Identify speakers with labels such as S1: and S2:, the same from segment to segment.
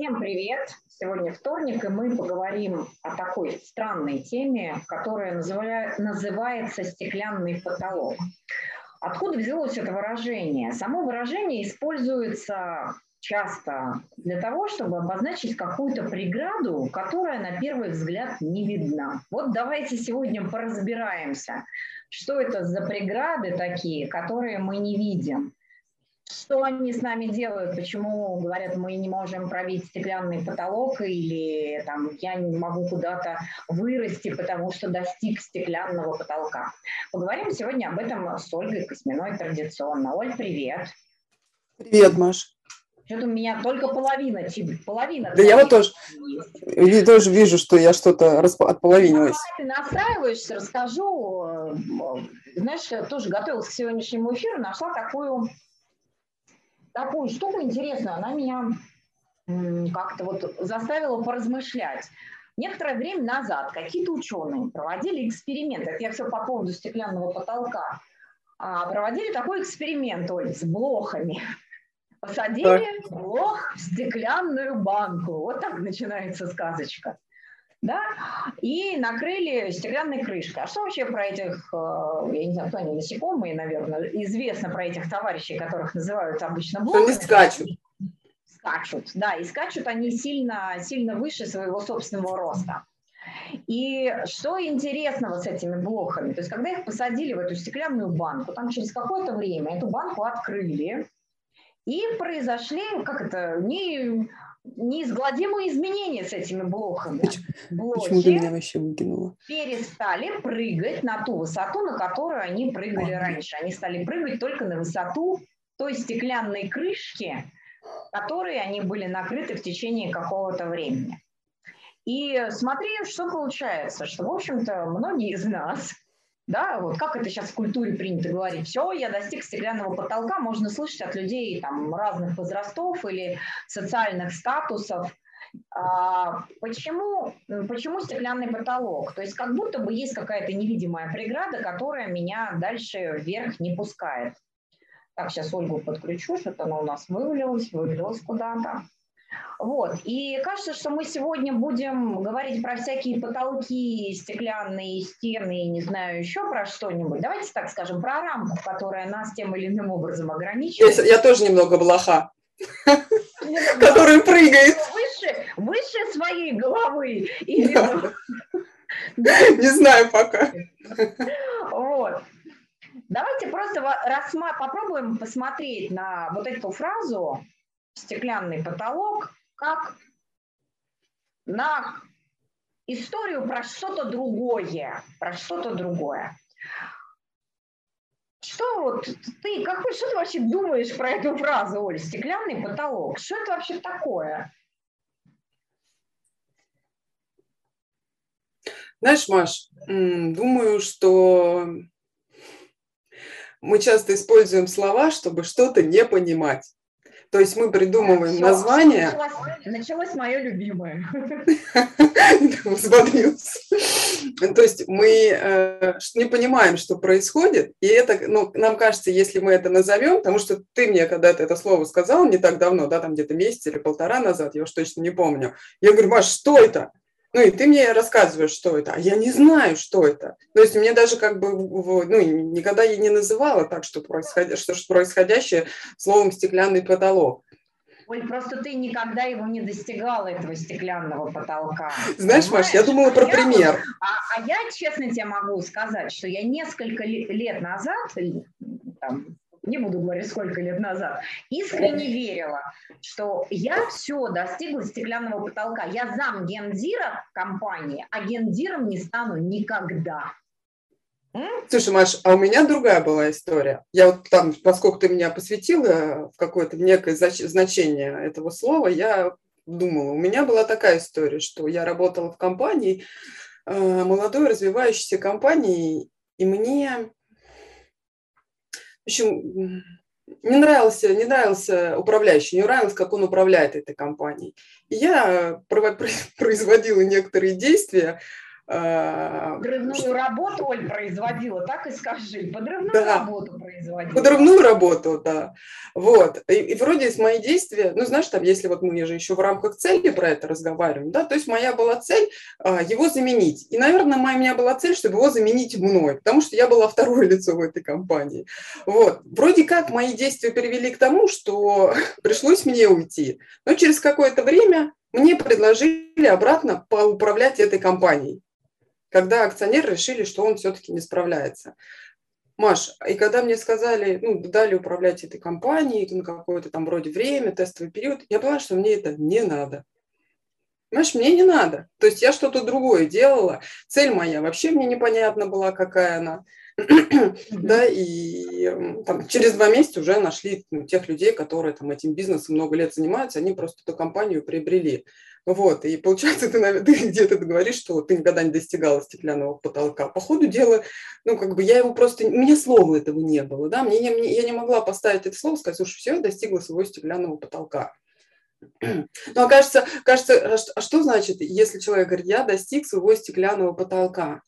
S1: Всем привет! Сегодня вторник, и мы поговорим о такой странной теме, которая называется «стеклянный потолок». Откуда взялось это выражение? Само выражение используется часто для того, чтобы обозначить какую-то преграду, которая на первый взгляд не видна. Вот давайте сегодня поразбираемся, что это за преграды такие, которые мы не видим. Что они с нами делают? Почему говорят, мы не можем пробить стеклянный потолок или там, я не могу куда-то вырасти, потому что достиг стеклянного потолка? Поговорим сегодня об этом с Ольгой Косминой традиционно. Оль, привет.
S2: Привет, Маш.
S1: Что-то у меня только половина, половина.
S2: Да я вот тоже, я тоже вижу, что я что-то отполовинилась.
S1: Ну, ты настраиваешься, расскажу. Э, знаешь, тоже готовилась к сегодняшнему эфиру, нашла такую такую штуку интересную, она меня как-то вот заставила поразмышлять. Некоторое время назад какие-то ученые проводили эксперимент, это я все по поводу стеклянного потолка, а, проводили такой эксперимент, Оль, с блохами. Посадили блох в стеклянную банку. Вот так начинается сказочка да, и накрыли стеклянной крышкой. А что вообще про этих, э, я не знаю, кто они, насекомые, наверное, известно про этих товарищей, которых называют обычно блоками.
S2: Они скачут.
S1: Скачут, да, и скачут они сильно, сильно выше своего собственного роста. И что интересного с этими блохами? То есть, когда их посадили в эту стеклянную банку, там через какое-то время эту банку открыли, и произошли, как это, не неизгладимые изменения с этими блоками.
S2: Блоки Почему ты меня вообще выкинула?
S1: перестали прыгать на ту высоту, на которую они прыгали а, раньше. Они стали прыгать только на высоту той стеклянной крышки, которой они были накрыты в течение какого-то времени. И смотри, что получается, что, в общем-то, многие из нас да, вот как это сейчас в культуре принято говорить, все, я достиг стеклянного потолка, можно слышать от людей там разных возрастов или социальных статусов. А, почему, почему стеклянный потолок? То есть как будто бы есть какая-то невидимая преграда, которая меня дальше вверх не пускает. Так, сейчас Ольгу подключу, что-то она у нас вывалилась, вывалилась куда-то. Вот. И кажется, что мы сегодня будем говорить про всякие потолки, стеклянные стены, не знаю, еще про что-нибудь. Давайте так скажем, про рамку, которая нас тем или иным образом ограничивает.
S2: Я, я тоже немного блоха, который прыгает.
S1: Выше, выше своей головы.
S2: Не знаю пока.
S1: Вот. Давайте просто попробуем посмотреть на вот эту фразу стеклянный потолок как на историю про что-то другое, про что-то другое. Что вот ты, как, что ты вообще думаешь про эту фразу, Оль, стеклянный потолок? Что это вообще такое?
S2: Знаешь, Маш, думаю, что мы часто используем слова, чтобы что-то не понимать. То есть мы придумываем Все, название.
S1: Началось, началось мое любимое.
S2: То есть мы э, не понимаем, что происходит, и это, ну, нам кажется, если мы это назовем, потому что ты мне когда-то это слово сказал не так давно, да, там где-то месяц или полтора назад, я уж точно не помню. Я говорю, Маш, что это? Ну, и ты мне рассказываешь, что это, а я не знаю, что это. То есть мне даже как бы, ну, никогда я не называла так, что, происходя, что происходящее словом «стеклянный потолок».
S1: Оль, просто ты никогда его не достигала, этого стеклянного потолка.
S2: Знаешь, Маш, я думала про пример.
S1: А, а я, честно тебе могу сказать, что я несколько лет назад, там, не буду говорить, сколько лет назад, искренне верила, что я все достигла стеклянного потолка. Я зам гендира компании, а гендиром не стану никогда.
S2: Слушай, Маш, а у меня другая была история. Я вот там, поскольку ты меня посвятила в какое-то некое значение этого слова, я думала, у меня была такая история, что я работала в компании, э, молодой развивающейся компании, и мне общем, не нравился, не нравился управляющий, не нравилось, как он управляет этой компанией. И я производила некоторые действия,
S1: Э, Подрывную работу, Оль, производила, так и скажи. Подрывную
S2: да.
S1: работу производила.
S2: Подрывную работу, да. Вот. И, и вроде из мои действия, ну, знаешь, там, если вот мы же еще в рамках цели про это разговариваем, да, то есть моя была цель а, его заменить. И, наверное, моя, у меня была цель, чтобы его заменить мной, потому что я была второе лицо в этой компании. Вот. Вроде как мои действия привели к тому, что пришлось мне уйти. Но через какое-то время мне предложили обратно поуправлять этой компанией когда акционеры решили, что он все-таки не справляется. Маш, и когда мне сказали, ну, дали управлять этой компанией на какое-то там вроде время, тестовый период, я поняла, что мне это не надо. Понимаешь, мне не надо. То есть я что-то другое делала. Цель моя вообще мне непонятна была, какая она. да, и там, через два месяца уже нашли ну, тех людей, которые там этим бизнесом много лет занимаются, они просто эту компанию приобрели. Вот, и получается, ты, ты где-то говоришь, что ты никогда не достигала стеклянного потолка. По ходу дела, ну, как бы я его просто, у меня слова этого не было, да, мне, не, мне, я не могла поставить это слово, сказать, слушай, все, я достигла своего стеклянного потолка. Ну, а кажется, кажется, а, а что значит, если человек говорит, я достиг своего стеклянного потолка?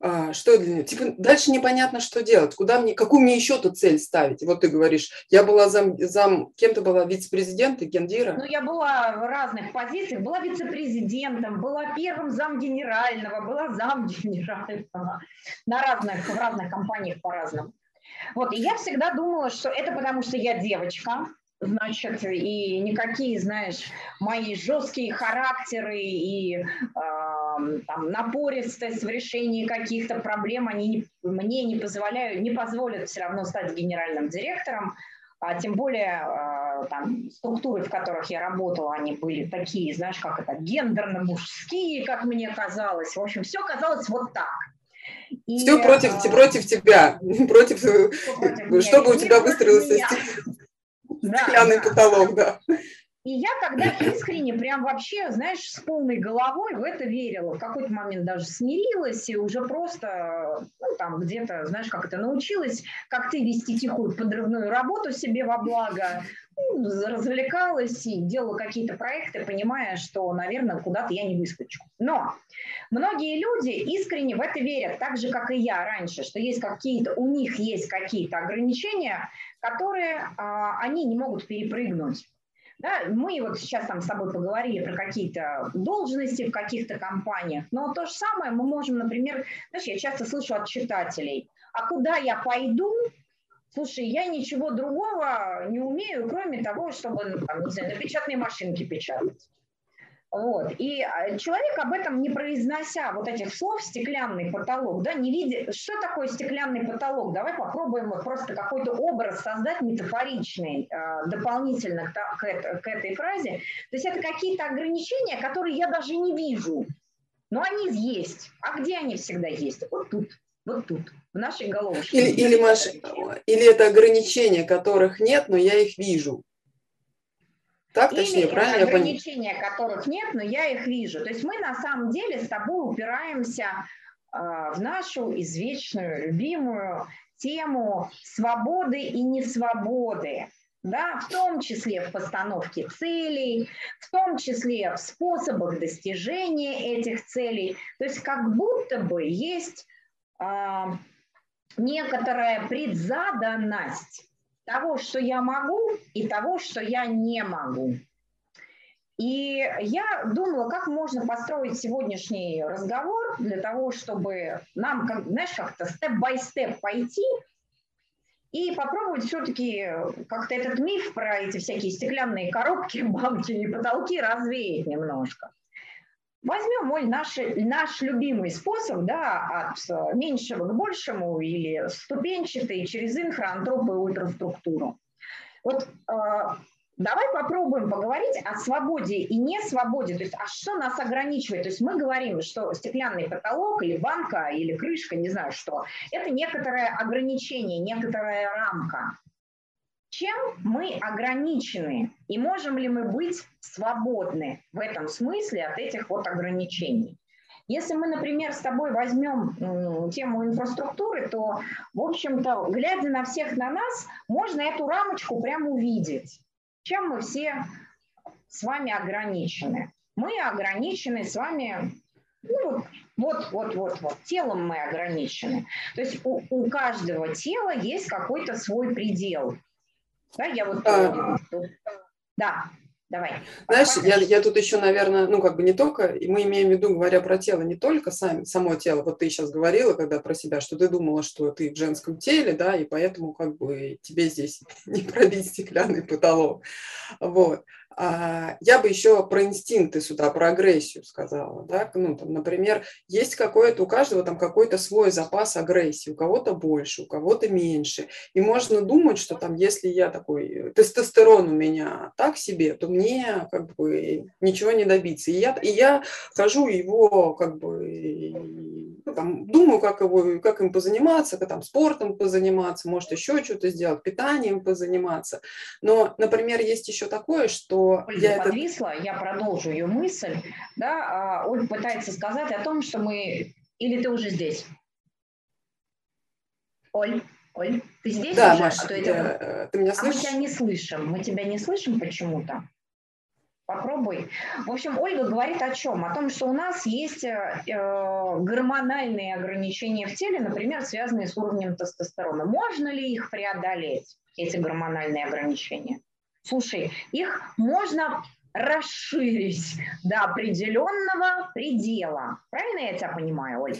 S2: А, что для него? Типа дальше непонятно, что делать, куда мне, какую мне еще тут цель ставить. Вот ты говоришь, я была зам, зам кем то была вице-президент и гендира?
S1: Ну, я была в разных позициях, была вице-президентом, была первым зам генерального, была зам генерального на разных, в разных компаниях по-разному. Вот, и я всегда думала, что это потому, что я девочка, значит, и никакие, знаешь, мои жесткие характеры и э, там, напористость в решении каких-то проблем, они не, мне не позволяют, не позволят все равно стать генеральным директором, а тем более э, там, структуры, в которых я работала, они были такие, знаешь, как это, гендерно-мужские, как мне казалось. В общем, все казалось вот так.
S2: И, все против, а, против тебя, против, против чтобы у тебя выстроился Стеклянный да, потолок, да.
S1: И я тогда искренне, прям вообще, знаешь, с полной головой в это верила. В какой-то момент даже смирилась и уже просто, ну, там, где-то, знаешь, как это научилась, как ты вести тихую подрывную работу себе во благо, ну, развлекалась и делала какие-то проекты, понимая, что, наверное, куда-то я не выскочу. Но многие люди искренне в это верят, так же, как и я раньше, что есть какие-то, у них есть какие-то ограничения, которые а, они не могут перепрыгнуть. Да, мы вот сейчас там с тобой поговорили про какие-то должности в каких-то компаниях, но то же самое мы можем, например, знаешь, я часто слышу от читателей, а куда я пойду, слушай, я ничего другого не умею, кроме того, чтобы, там, не знаю, на печатной машинке печатать. Вот. И а, человек об этом не произнося вот этих слов «стеклянный потолок», да, не видя, что такое стеклянный потолок, давай попробуем вот просто какой-то образ создать метафоричный э, дополнительно к этой фразе. То есть это какие-то ограничения, которые я даже не вижу, но они есть. А где они всегда есть? Вот тут, вот тут, в нашей головушке.
S2: Или, или, Маш, или это ограничения, которых нет, но я их вижу.
S1: Так, Или точнее, правильно ограничения, которых нет, но я их вижу. То есть мы на самом деле с тобой упираемся э, в нашу извечную, любимую тему свободы и несвободы. Да, в том числе в постановке целей, в том числе в способах достижения этих целей. То есть как будто бы есть э, некоторая предзаданность того, что я могу, и того, что я не могу. И я думала, как можно построить сегодняшний разговор для того, чтобы нам, как, знаешь, как-то степ-бай-степ пойти и попробовать все-таки как-то этот миф про эти всякие стеклянные коробки, банки и потолки развеять немножко. Возьмем мой наш, наш любимый способ, да, от э, меньшего к большему или ступенчатый через инфраантроп и ультраструктуру. Вот э, давай попробуем поговорить о свободе и не свободе. То есть, а что нас ограничивает? То есть мы говорим, что стеклянный потолок или банка или крышка, не знаю что, это некоторое ограничение, некоторая рамка. Чем мы ограничены и можем ли мы быть свободны в этом смысле от этих вот ограничений? Если мы, например, с тобой возьмем тему инфраструктуры, то, в общем-то, глядя на всех на нас, можно эту рамочку прямо увидеть. Чем мы все с вами ограничены? Мы ограничены с вами ну, Вот, вот, вот, вот. Телом мы ограничены. То есть у, у каждого тела есть какой-то свой предел. Да, я вот... А... Да, Давай.
S2: Знаешь, я, я тут еще, наверное, ну, как бы не только, и мы имеем в виду, говоря про тело, не только сами, само тело, вот ты сейчас говорила, когда про себя, что ты думала, что ты в женском теле, да, и поэтому как бы тебе здесь не пробить стеклянный потолок. Вот. А, я бы еще про инстинкты сюда, про агрессию сказала. Да? Ну, там, например, есть какое-то, у каждого там какой-то свой запас агрессии, у кого-то больше, у кого-то меньше. И можно думать, что там, если я такой, э, тестостерон у меня так себе, то мне как бы ничего не добиться. И я, и я хожу его как бы там, думаю, как, его, как им позаниматься, как там спортом позаниматься, может еще что-то сделать, питанием позаниматься. Но, например, есть еще такое, что
S1: Ольга я подвисла, это... я продолжу ее мысль. Да, а, Ольга пытается сказать о том, что мы... Или ты уже здесь? Оль, Оль, ты здесь
S2: да,
S1: уже?
S2: Маша, а то я, я, ты меня слышишь?
S1: А мы тебя не слышим. Мы тебя не слышим почему-то. Попробуй. В общем, Ольга говорит о чем? О том, что у нас есть э, гормональные ограничения в теле, например, связанные с уровнем тестостерона. Можно ли их преодолеть, эти гормональные ограничения? Слушай, их можно расширить до определенного предела. Правильно я тебя понимаю, Оль?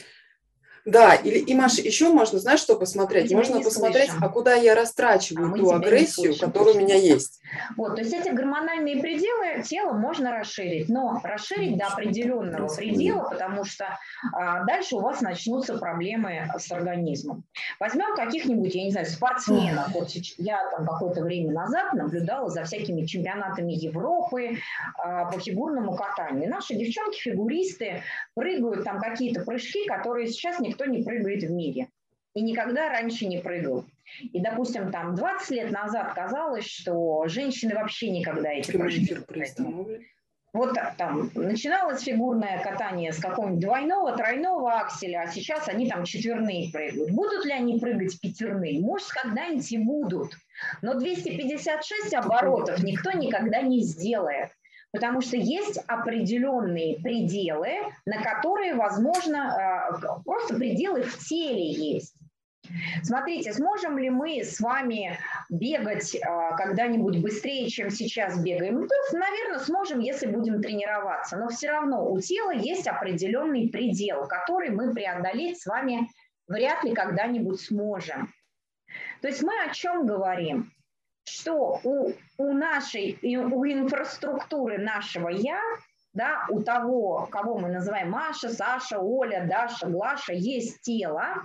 S2: Да, или, и, Маша, еще можно, знаешь, что посмотреть? Можно посмотреть, слышим. а куда я растрачиваю а ту агрессию, которая у меня есть.
S1: Вот, то есть эти гормональные пределы тела можно расширить, но расширить до определенного предела, потому что а, дальше у вас начнутся проблемы с организмом. Возьмем каких-нибудь, я не знаю, спортсменов. Вот я там какое-то время назад наблюдала за всякими чемпионатами Европы а, по фигурному катанию. наши девчонки-фигуристы прыгают там какие-то прыжки, которые сейчас не никто не прыгает в мире. И никогда раньше не прыгал. И, допустим, там 20 лет назад казалось, что женщины вообще никогда эти прыжки вот там начиналось фигурное катание с какого-нибудь двойного, тройного акселя, а сейчас они там четверные прыгают. Будут ли они прыгать пятерные? Может, когда-нибудь и будут. Но 256 оборотов никто никогда не сделает. Потому что есть определенные пределы, на которые, возможно, э, просто пределы в теле есть. Смотрите, сможем ли мы с вами бегать э, когда-нибудь быстрее, чем сейчас бегаем? Ну, наверное, сможем, если будем тренироваться. Но все равно у тела есть определенный предел, который мы преодолеть с вами вряд ли когда-нибудь сможем. То есть мы о чем говорим? Что у, у нашей, у инфраструктуры нашего «я», да, у того, кого мы называем Маша, Саша, Оля, Даша, Глаша, есть тело,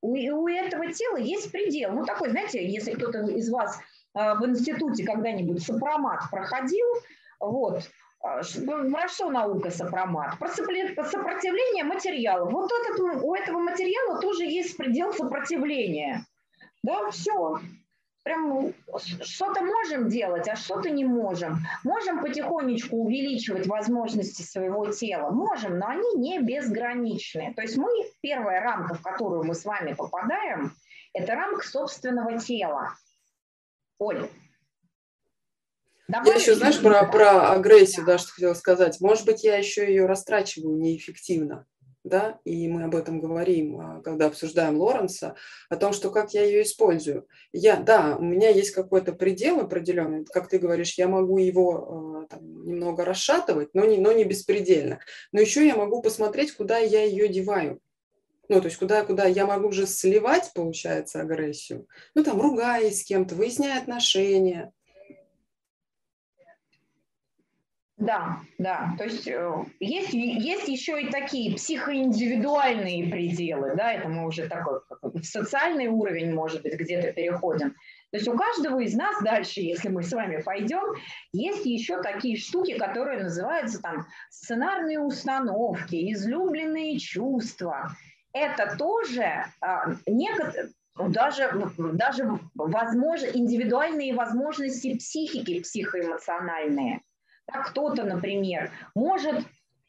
S1: у, у этого тела есть предел. Ну, такой, знаете, если кто-то из вас э, в институте когда-нибудь сопромат проходил, вот, э, про что наука сопромат? Про сопротивление материала. Вот этот, у этого материала тоже есть предел сопротивления. Да, все прям что-то можем делать, а что-то не можем. Можем потихонечку увеличивать возможности своего тела, можем, но они не безграничны. То есть мы, первая рамка, в которую мы с вами попадаем, это рамка собственного тела. Оль,
S2: Добавить я еще, знаешь, про, про агрессию, да, что хотела сказать. Может быть, я еще ее растрачиваю неэффективно да, и мы об этом говорим, а, когда обсуждаем Лоренса, о том, что как я ее использую. Я, да, у меня есть какой-то предел определенный, как ты говоришь, я могу его а, там, немного расшатывать, но не, но не беспредельно. Но еще я могу посмотреть, куда я ее деваю. Ну, то есть куда, куда я могу уже сливать, получается, агрессию. Ну, там, ругаясь с кем-то, выясняя отношения,
S1: Да, да. То есть э, есть, есть еще и такие психоиндивидуальные пределы, да, это мы уже такой в социальный уровень, может быть, где-то переходим. То есть у каждого из нас дальше, если мы с вами пойдем, есть еще такие штуки, которые называются там сценарные установки, излюбленные чувства. Это тоже а, некоторые, даже, даже возможно, индивидуальные возможности психики психоэмоциональные – а кто-то, например, может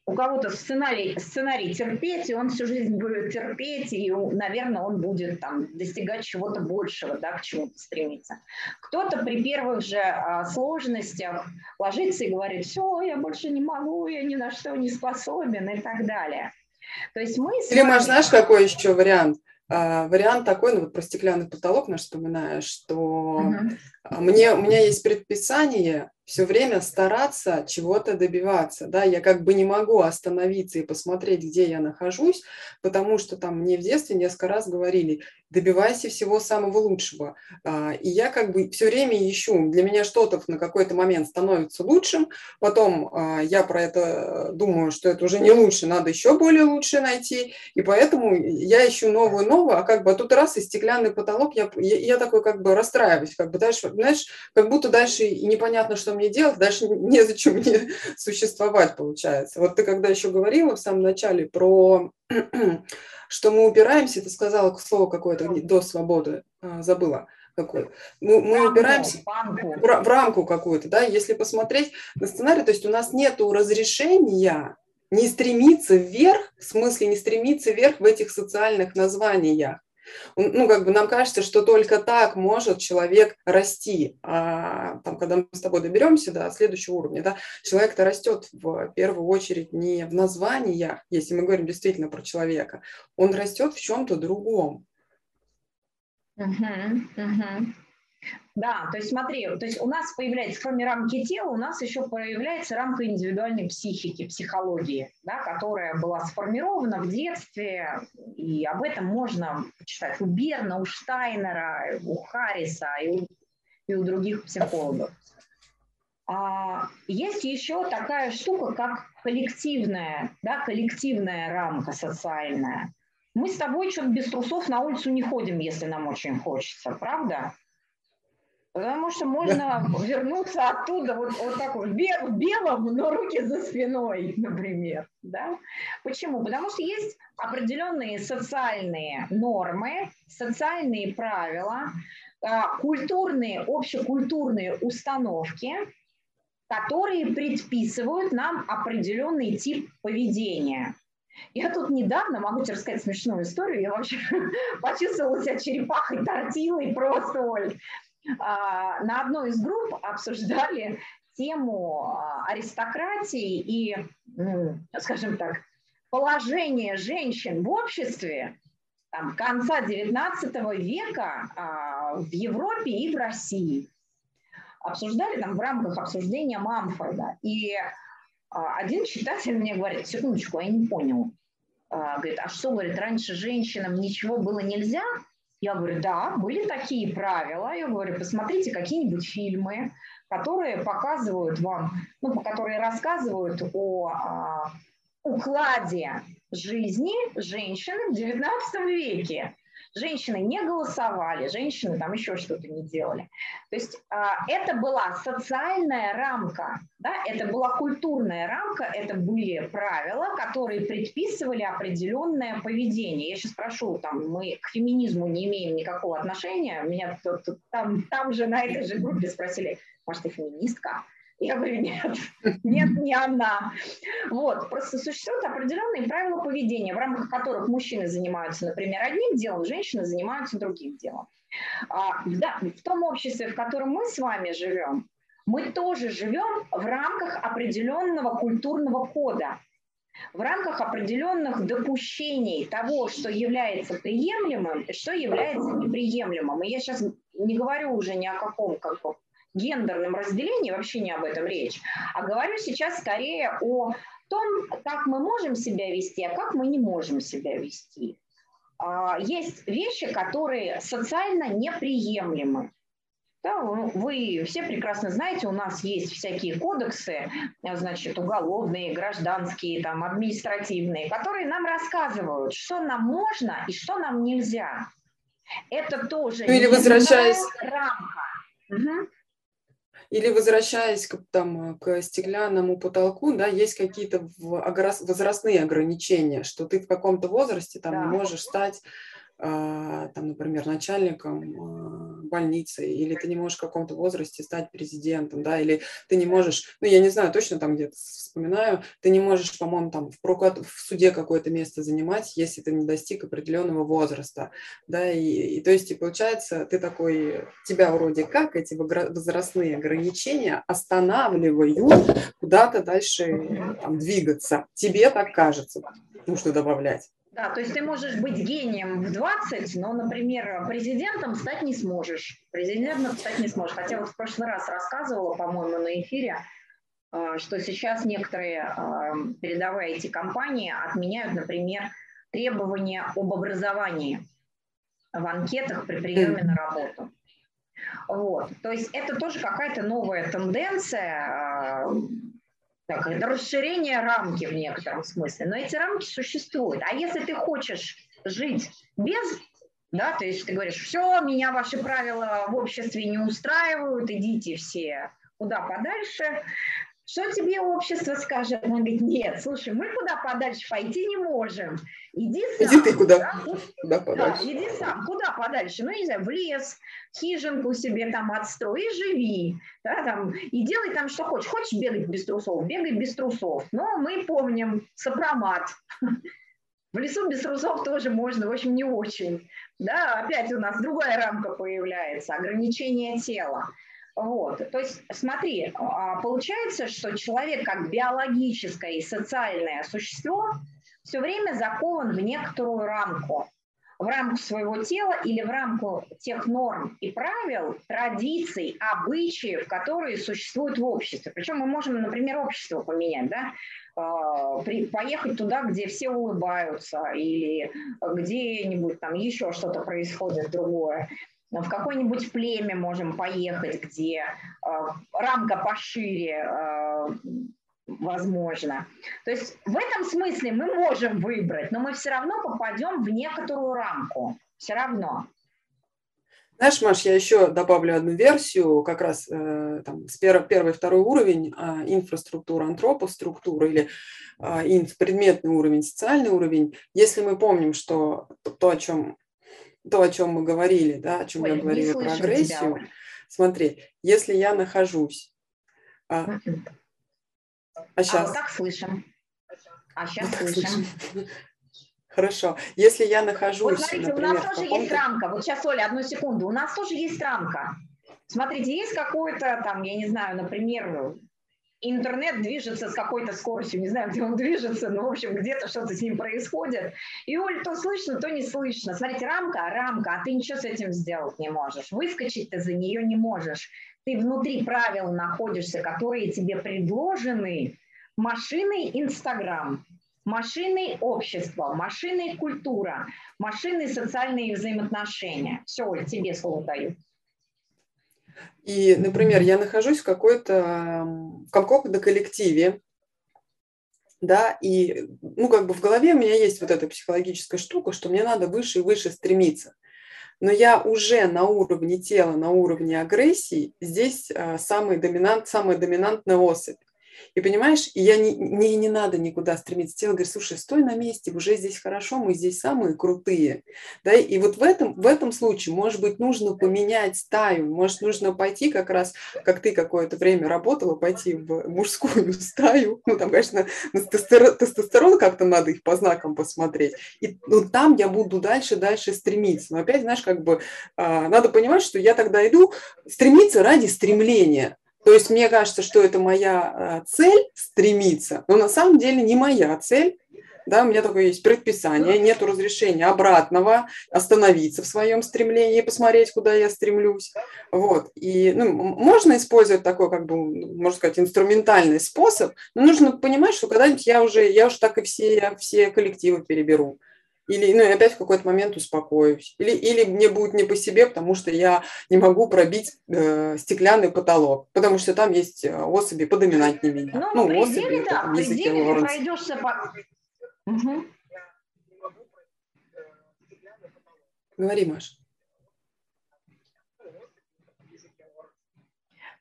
S1: у кого-то сценарий, сценарий терпеть, и он всю жизнь будет терпеть, и, наверное, он будет там достигать чего-то большего, да, к чему-то стремиться. Кто-то при первых же а, сложностях ложится и говорит, все, я больше не могу, я ни на что не способен и так далее.
S2: То есть мы... Или, вами... может, знаешь, какой еще вариант? А, вариант такой, ну вот про стеклянный потолок наш вспоминаю, что угу. Мне, у меня есть предписание все время стараться чего-то добиваться, да, я как бы не могу остановиться и посмотреть, где я нахожусь, потому что там мне в детстве несколько раз говорили, добивайся всего самого лучшего, а, и я как бы все время ищу, для меня что-то на какой-то момент становится лучшим, потом а, я про это думаю, что это уже не лучше, надо еще более лучше найти, и поэтому я ищу новую, новую, а как бы а тут раз и стеклянный потолок, я, я, я такой как бы расстраиваюсь, как бы дальше, знаешь, как будто дальше непонятно, что мне делать, дальше незачем мне существовать, получается. Вот ты когда еще говорила в самом начале про что мы упираемся, ты сказала слово какое-то до свободы, а, забыла какой. Мы, мы упираемся в, в рамку какую-то, да, если посмотреть на сценарий, то есть у нас нет разрешения не стремиться вверх, в смысле не стремиться вверх в этих социальных названиях. Ну, как бы нам кажется, что только так может человек расти. А там, когда мы с тобой доберемся до следующего уровня, да, человек-то растет в первую очередь не в названиях, если мы говорим действительно про человека, он растет в чем-то другом.
S1: Uh-huh, uh-huh. Да, то есть смотри, то есть у нас появляется, кроме рамки тела, у нас еще появляется рамка индивидуальной психики, психологии, да, которая была сформирована в детстве, и об этом можно почитать у Берна, у Штайнера, у Харриса и у, и у других психологов. А есть еще такая штука, как коллективная, да, коллективная рамка социальная. Мы с тобой что-то без трусов на улицу не ходим, если нам очень хочется, правда? Потому что можно вернуться оттуда вот, вот так вот, в белом, но руки за спиной, например. Да? Почему? Потому что есть определенные социальные нормы, социальные правила, а, культурные, общекультурные установки, которые предписывают нам определенный тип поведения. Я тут недавно, могу тебе рассказать смешную историю, я вообще почувствовала себя черепахой, тортилой просто, Оль. А, на одной из групп обсуждали тему а, аристократии и, скажем так, положение женщин в обществе там, конца XIX века а, в Европе и в России. Обсуждали там в рамках обсуждения Мамфорда. И один читатель мне говорит, секундочку, я не понял. Говорит, а что, говорит, раньше женщинам ничего было нельзя? Я говорю, да, были такие правила. Я говорю, посмотрите какие-нибудь фильмы, которые показывают вам, ну, которые рассказывают о а, укладе жизни женщины в XIX веке. Женщины не голосовали, женщины там еще что-то не делали. То есть а, это была социальная рамка, да, это была культурная рамка, это были правила, которые предписывали определенное поведение. Я сейчас прошу, там, мы к феминизму не имеем никакого отношения. Меня тут, там, там же на этой же группе спросили, может, ты феминистка? Я говорю, нет, нет, не она. Вот, просто существуют определенные правила поведения, в рамках которых мужчины занимаются, например, одним делом, женщины занимаются другим делом. А, да, в том обществе, в котором мы с вами живем, мы тоже живем в рамках определенного культурного кода, в рамках определенных допущений того, что является приемлемым и что является неприемлемым. И я сейчас не говорю уже ни о каком как бы, гендерном разделении, вообще не об этом речь, а говорю сейчас скорее о том, как мы можем себя вести, а как мы не можем себя вести. А, есть вещи, которые социально неприемлемы. Да, вы все прекрасно знаете, у нас есть всякие кодексы, значит, уголовные, гражданские, там, административные, которые нам рассказывают, что нам можно и что нам нельзя. Это тоже
S2: ну, или возвращаясь рамка. Угу. Или возвращаясь к, там, к стеклянному потолку, да, есть какие-то возрастные ограничения, что ты в каком-то возрасте там да. не можешь стать там, например, начальником а, больницы, или ты не можешь в каком-то возрасте стать президентом, да, или ты не можешь, ну, я не знаю, точно там где-то вспоминаю, ты не можешь, по-моему, там в, прокат, в суде какое-то место занимать, если ты не достиг определенного возраста, да, и, и то есть, и получается, ты такой, тебя вроде как эти возрастные ограничения останавливают куда-то дальше там, двигаться, тебе так кажется. нужно добавлять.
S1: Да, то есть ты можешь быть гением в 20, но, например, президентом стать не сможешь. Президентом стать не сможешь. Хотя вот в прошлый раз рассказывала, по-моему, на эфире, э, что сейчас некоторые э, передовые IT-компании отменяют, например, требования об образовании в анкетах при приеме на работу. Вот. То есть это тоже какая-то новая тенденция, э, так, это расширение рамки в некотором смысле, но эти рамки существуют. А если ты хочешь жить без, да, то есть ты говоришь, все, меня ваши правила в обществе не устраивают, идите все куда подальше, что тебе общество скажет? Она говорит, нет, слушай, мы куда подальше пойти не можем. Иди сам.
S2: Иди ты куда, да? куда
S1: подальше. Да, иди сам, куда подальше. Ну, не знаю, в лес, хижинку себе там отстрой и живи. Да, там, и делай там, что хочешь. Хочешь бегать без трусов, бегай без трусов. Но мы помним сопромат. В лесу без трусов тоже можно, в общем, не очень. Да, опять у нас другая рамка появляется, ограничение тела. Вот. То есть, смотри, а, получается, что человек как биологическое и социальное существо все время закован в некоторую рамку. В рамку своего тела или в рамку тех норм и правил, традиций, обычаев, которые существуют в обществе. Причем мы можем, например, общество поменять, да? А, поехать туда, где все улыбаются, или где-нибудь там еще что-то происходит другое в какое-нибудь племя можем поехать, где э, рамка пошире, э, возможно. То есть в этом смысле мы можем выбрать, но мы все равно попадем в некоторую рамку. Все равно.
S2: Знаешь, Маш, я еще добавлю одну версию, как раз э, там, с первый, первый, второй уровень э, инфраструктура, антропоструктура или э, предметный уровень, социальный уровень. Если мы помним, что то, о чем то, о чем мы говорили, да, о чем Ой, я говорила про агрессию. Тебя. Смотри, если я нахожусь... А,
S1: а сейчас... А вот так слышим. А сейчас вот слышим. слышим.
S2: Хорошо. Если я нахожусь, Вот
S1: смотрите, например, у нас тоже есть рамка. Вот сейчас, Оля, одну секунду. У нас тоже есть рамка. Смотрите, есть какое-то там, я не знаю, например, интернет движется с какой-то скоростью, не знаю, где он движется, но, в общем, где-то что-то с ним происходит. И, Оль, то слышно, то не слышно. Смотрите, рамка, рамка, а ты ничего с этим сделать не можешь. Выскочить ты за нее не можешь. Ты внутри правил находишься, которые тебе предложены машиной Инстаграм, машиной общества, машиной культура, машиной социальные взаимоотношения. Все, Оль, тебе слово даю.
S2: И, например, я нахожусь в какой-то в каком-то коллективе, да, и, ну, как бы в голове у меня есть вот эта психологическая штука, что мне надо выше и выше стремиться. Но я уже на уровне тела, на уровне агрессии, здесь а, самый доминант, самая доминантная особь. И понимаешь, я не, не, не надо никуда стремиться. Тело говорит, слушай, стой на месте, уже здесь хорошо, мы здесь самые крутые. Да? И вот в этом, в этом случае, может быть, нужно поменять стаю, может, нужно пойти как раз, как ты какое-то время работала, пойти в мужскую стаю. Ну, там, конечно, на тестостерон как-то надо их по знакам посмотреть. И ну, там я буду дальше, дальше стремиться. Но опять, знаешь, как бы а, надо понимать, что я тогда иду стремиться ради стремления. То есть мне кажется, что это моя э, цель стремиться, но на самом деле не моя цель. Да, у меня такое есть предписание, нет разрешения обратного остановиться в своем стремлении посмотреть, куда я стремлюсь. Вот. И ну, можно использовать такой, как бы, можно сказать, инструментальный способ, но нужно понимать, что когда-нибудь я уже, я уже так и все, все коллективы переберу. Или, ну, опять в какой-то момент успокоюсь. Или, или мне будет не по себе, потому что я не могу пробить э, стеклянный потолок, потому что там есть э, особи подоминантнее меня.
S1: Ну, ну особи, да, пределе ты пройдешься по... Угу.
S2: Говори, Маш.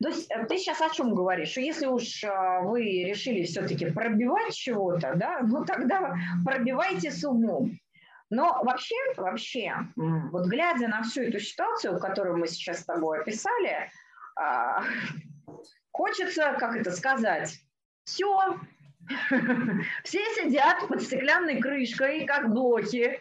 S1: То есть э, ты сейчас о чем говоришь? Что если уж э, вы решили все-таки пробивать чего-то, да, ну тогда пробивайте с умом. Но вообще, вообще, вот глядя на всю эту ситуацию, которую мы сейчас с тобой описали, а, хочется, как это сказать, все, все сидят под стеклянной крышкой, как блоки,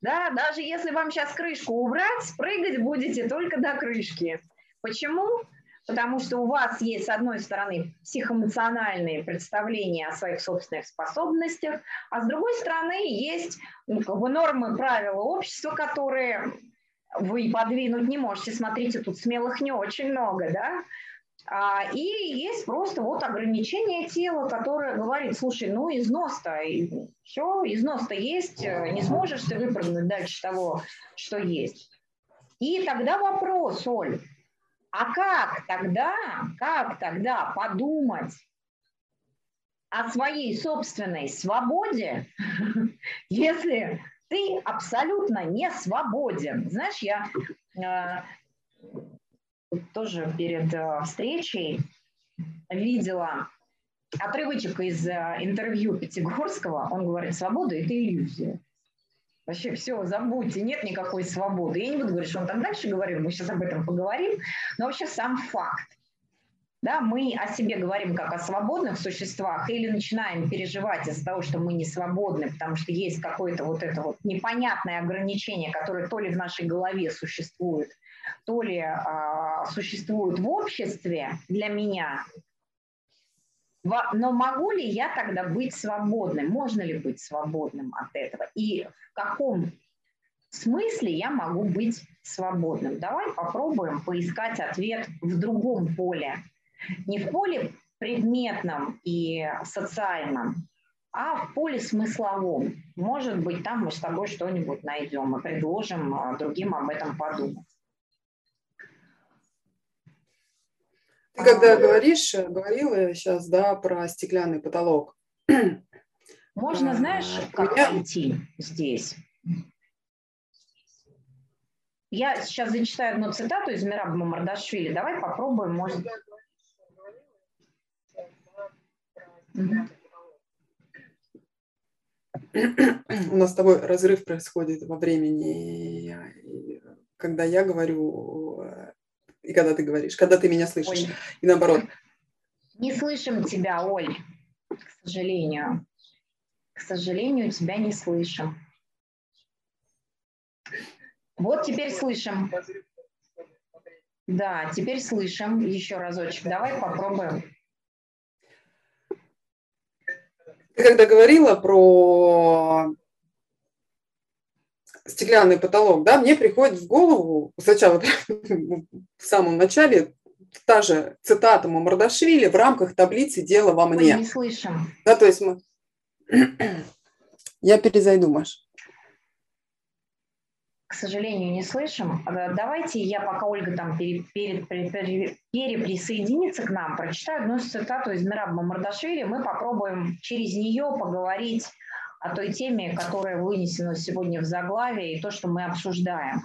S1: да, даже если вам сейчас крышку убрать, прыгать будете только до крышки. Почему? Потому что у вас есть, с одной стороны, психоэмоциональные представления о своих собственных способностях, а с другой стороны, есть ну, как бы нормы, правила общества, которые вы подвинуть не можете. Смотрите, тут смелых не очень много, да? А, и есть просто вот ограничение тела, которое говорит, слушай, ну износ-то, все, износ-то есть, э, не сможешь ты выпрыгнуть дальше того, что есть. И тогда вопрос, Оль, а как тогда, как тогда подумать о своей собственной свободе, если ты абсолютно не свободен? Знаешь, я э, тоже перед э, встречей видела отрывочек из э, интервью Пятигорского. Он говорит, свобода – это иллюзия. Вообще все, забудьте, нет никакой свободы. Я не буду говорить, что он там дальше говорил, мы сейчас об этом поговорим, но вообще сам факт. Да, мы о себе говорим как о свободных существах или начинаем переживать из-за того, что мы не свободны, потому что есть какое-то вот это вот непонятное ограничение, которое то ли в нашей голове существует, то ли а, существует в обществе для меня, но могу ли я тогда быть свободным? Можно ли быть свободным от этого? И в каком смысле я могу быть свободным? Давай попробуем поискать ответ в другом поле. Не в поле предметном и социальном, а в поле смысловом. Может быть, там мы с тобой что-нибудь найдем и предложим а, другим об этом подумать.
S2: Когда говоришь, э, говорила сейчас, да, про стеклянный потолок.
S1: Можно, знаешь, как меня... найти здесь? Я сейчас зачитаю одну цитату из Мираба Мамардашвили. Давай попробуем, может...
S2: У нас с тобой разрыв происходит во времени, когда я говорю э, и когда ты говоришь, когда ты меня слышишь, Оль. и наоборот.
S1: Не слышим тебя, Оль, к сожалению. К сожалению, тебя не слышим. Вот теперь слышим. Да, теперь слышим. Еще разочек. Давай попробуем.
S2: Ты когда говорила про стеклянный потолок, да, мне приходит в голову сначала в самом начале та же цитата Мамардашвили в рамках таблицы «Дело во мне».
S1: Мы не слышим.
S2: Да, то есть мы... Я перезайду, Маш.
S1: К сожалению, не слышим. Давайте я, пока Ольга там пере, пере, пере, переприсоединится к нам, прочитаю одну цитату из Мираба Мамардашвили. Мы попробуем через нее поговорить о той теме, которая вынесена сегодня в заглавие, и то, что мы обсуждаем.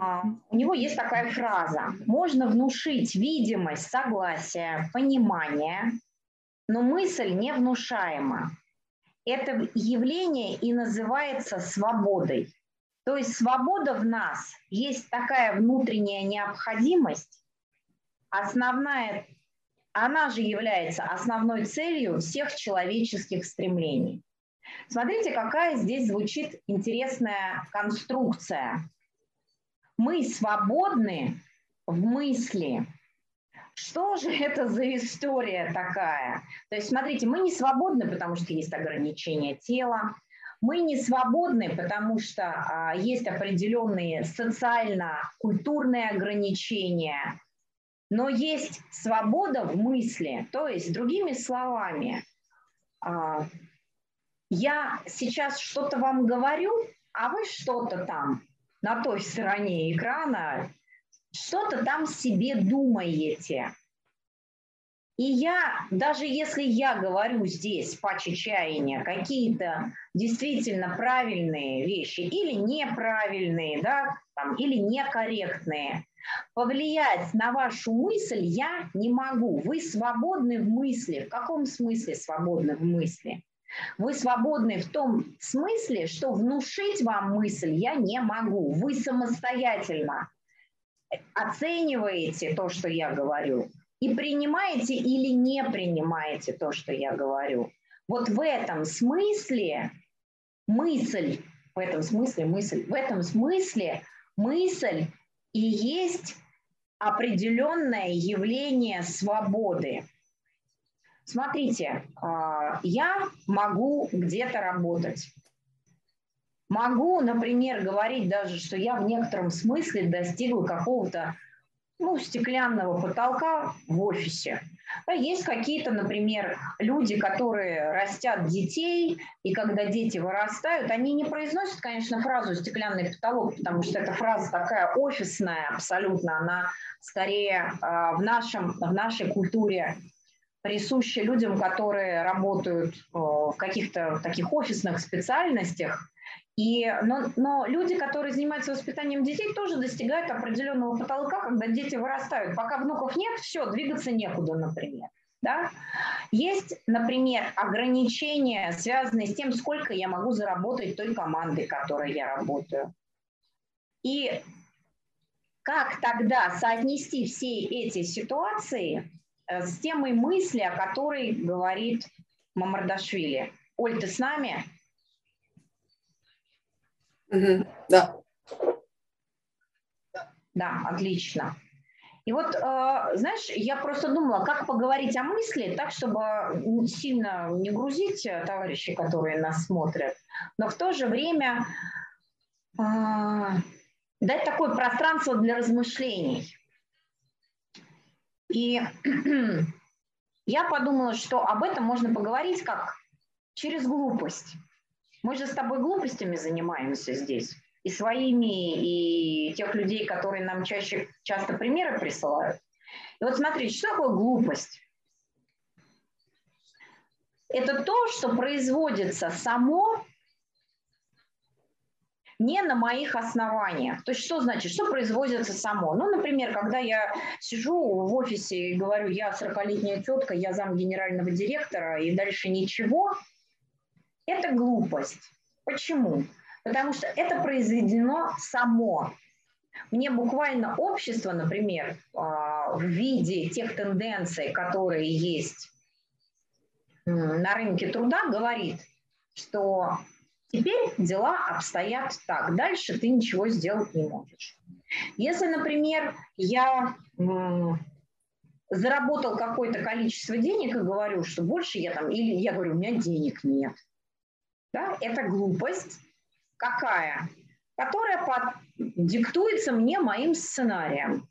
S1: А, у него есть такая фраза. Можно внушить видимость согласия, понимания, но мысль не внушаема. Это явление и называется свободой. То есть свобода в нас есть такая внутренняя необходимость, основная, она же является основной целью всех человеческих стремлений. Смотрите, какая здесь звучит интересная конструкция. Мы свободны в мысли. Что же это за история такая? То есть, смотрите, мы не свободны, потому что есть ограничения тела, мы не свободны, потому что а, есть определенные социально-культурные ограничения, но есть свобода в мысли. То есть, другими словами, а, я сейчас что-то вам говорю, а вы что-то там на той стороне экрана, что-то там себе думаете. И я, даже если я говорю здесь по чаяния какие-то действительно правильные вещи или неправильные, да, там, или некорректные, повлиять на вашу мысль я не могу. Вы свободны в мысли. В каком смысле свободны в мысли? Вы свободны в том смысле, что внушить вам мысль я не могу. Вы самостоятельно оцениваете то, что я говорю, и принимаете или не принимаете то, что я говорю. Вот в этом смысле мысль, в этом смысле мысль, в этом смысле мысль и есть определенное явление свободы. Смотрите, а, я могу где-то работать. Могу, например, говорить даже, что я в некотором смысле достигла какого-то ну, стеклянного потолка в офисе. Есть какие-то, например, люди, которые растят детей, и когда дети вырастают, они не произносят, конечно, фразу «стеклянный потолок», потому что эта фраза такая офисная абсолютно, она скорее а, в, нашем, в нашей культуре присуща людям, которые работают в каких-то таких офисных специальностях, и, но, но люди, которые занимаются воспитанием детей, тоже достигают определенного потолка, когда дети вырастают. Пока внуков нет, все, двигаться некуда, например. Да? Есть, например, ограничения, связанные с тем, сколько я могу заработать той командой, которой я работаю. И как тогда соотнести все эти ситуации э, с темой мысли, о которой говорит Мамардашвили? Оль, ты с нами?
S2: Угу, да.
S1: Да, отлично. И вот, э, знаешь, я просто думала, как поговорить о мысли, так, чтобы сильно не грузить э, товарищей, которые нас смотрят, но в то же время э, дать такое пространство для размышлений. И я подумала, что об этом можно поговорить как через глупость. Мы же с тобой глупостями занимаемся здесь. И своими, и тех людей, которые нам чаще, часто примеры присылают. И вот смотрите, что такое глупость? Это то, что производится само не на моих основаниях. То есть что значит, что производится само? Ну, например, когда я сижу в офисе и говорю, я 40-летняя тетка, я зам генерального директора, и дальше ничего – это глупость. Почему? Потому что это произведено само. Мне буквально общество, например, а, в виде тех тенденций, которые есть на рынке труда, говорит, что теперь дела обстоят так, дальше ты ничего сделать не можешь. Если, например, я заработал какое-то количество денег и говорю, что больше я там, или я говорю, у меня денег нет, да, это глупость какая? Которая под... диктуется мне моим сценарием.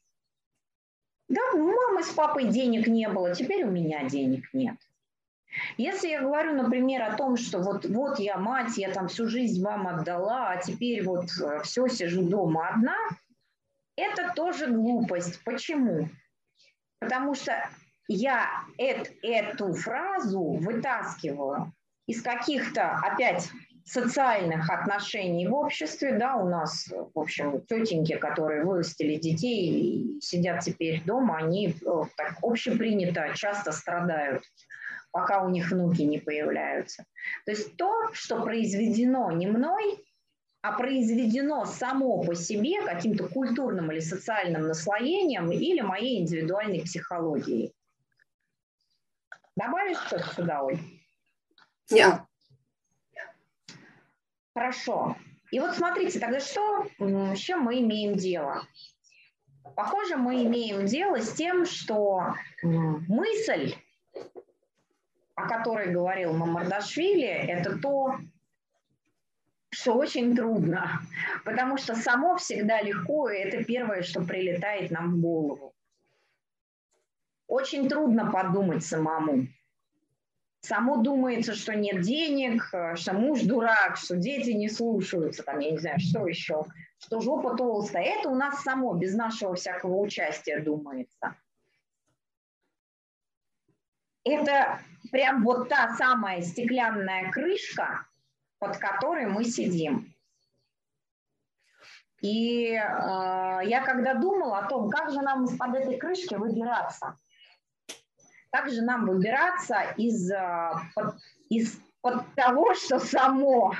S1: Да, у мамы с папой денег не было, теперь у меня денег нет. Если я говорю, например, о том, что вот, вот я мать, я там всю жизнь вам отдала, а теперь вот э, все, сижу дома одна, это тоже глупость. Почему? Потому что я эт, эту фразу вытаскиваю из каких-то, опять, социальных отношений в обществе, да, у нас, в общем, тетеньки, которые вырастили детей и сидят теперь дома, они э, так общепринято часто страдают, пока у них внуки не появляются. То есть то, что произведено не мной, а произведено само по себе каким-то культурным или социальным наслоением или моей индивидуальной психологией. Добавишь что-то сюда, Оль?
S2: Yeah.
S1: Хорошо. И вот смотрите, тогда что, с чем мы имеем дело? Похоже, мы имеем дело с тем, что мысль, о которой говорил Мамардашвили, это то, что очень трудно, потому что само всегда легко, и это первое, что прилетает нам в голову. Очень трудно подумать самому. Само думается, что нет денег, что муж дурак, что дети не слушаются, там, я не знаю, что еще, что жопа толстая. Это у нас само, без нашего всякого участия думается. Это прям вот та самая стеклянная крышка, под которой мы сидим. И э, я когда думала о том, как же нам из-под этой крышки выбираться, также нам выбираться из, а, под, из под того, что само,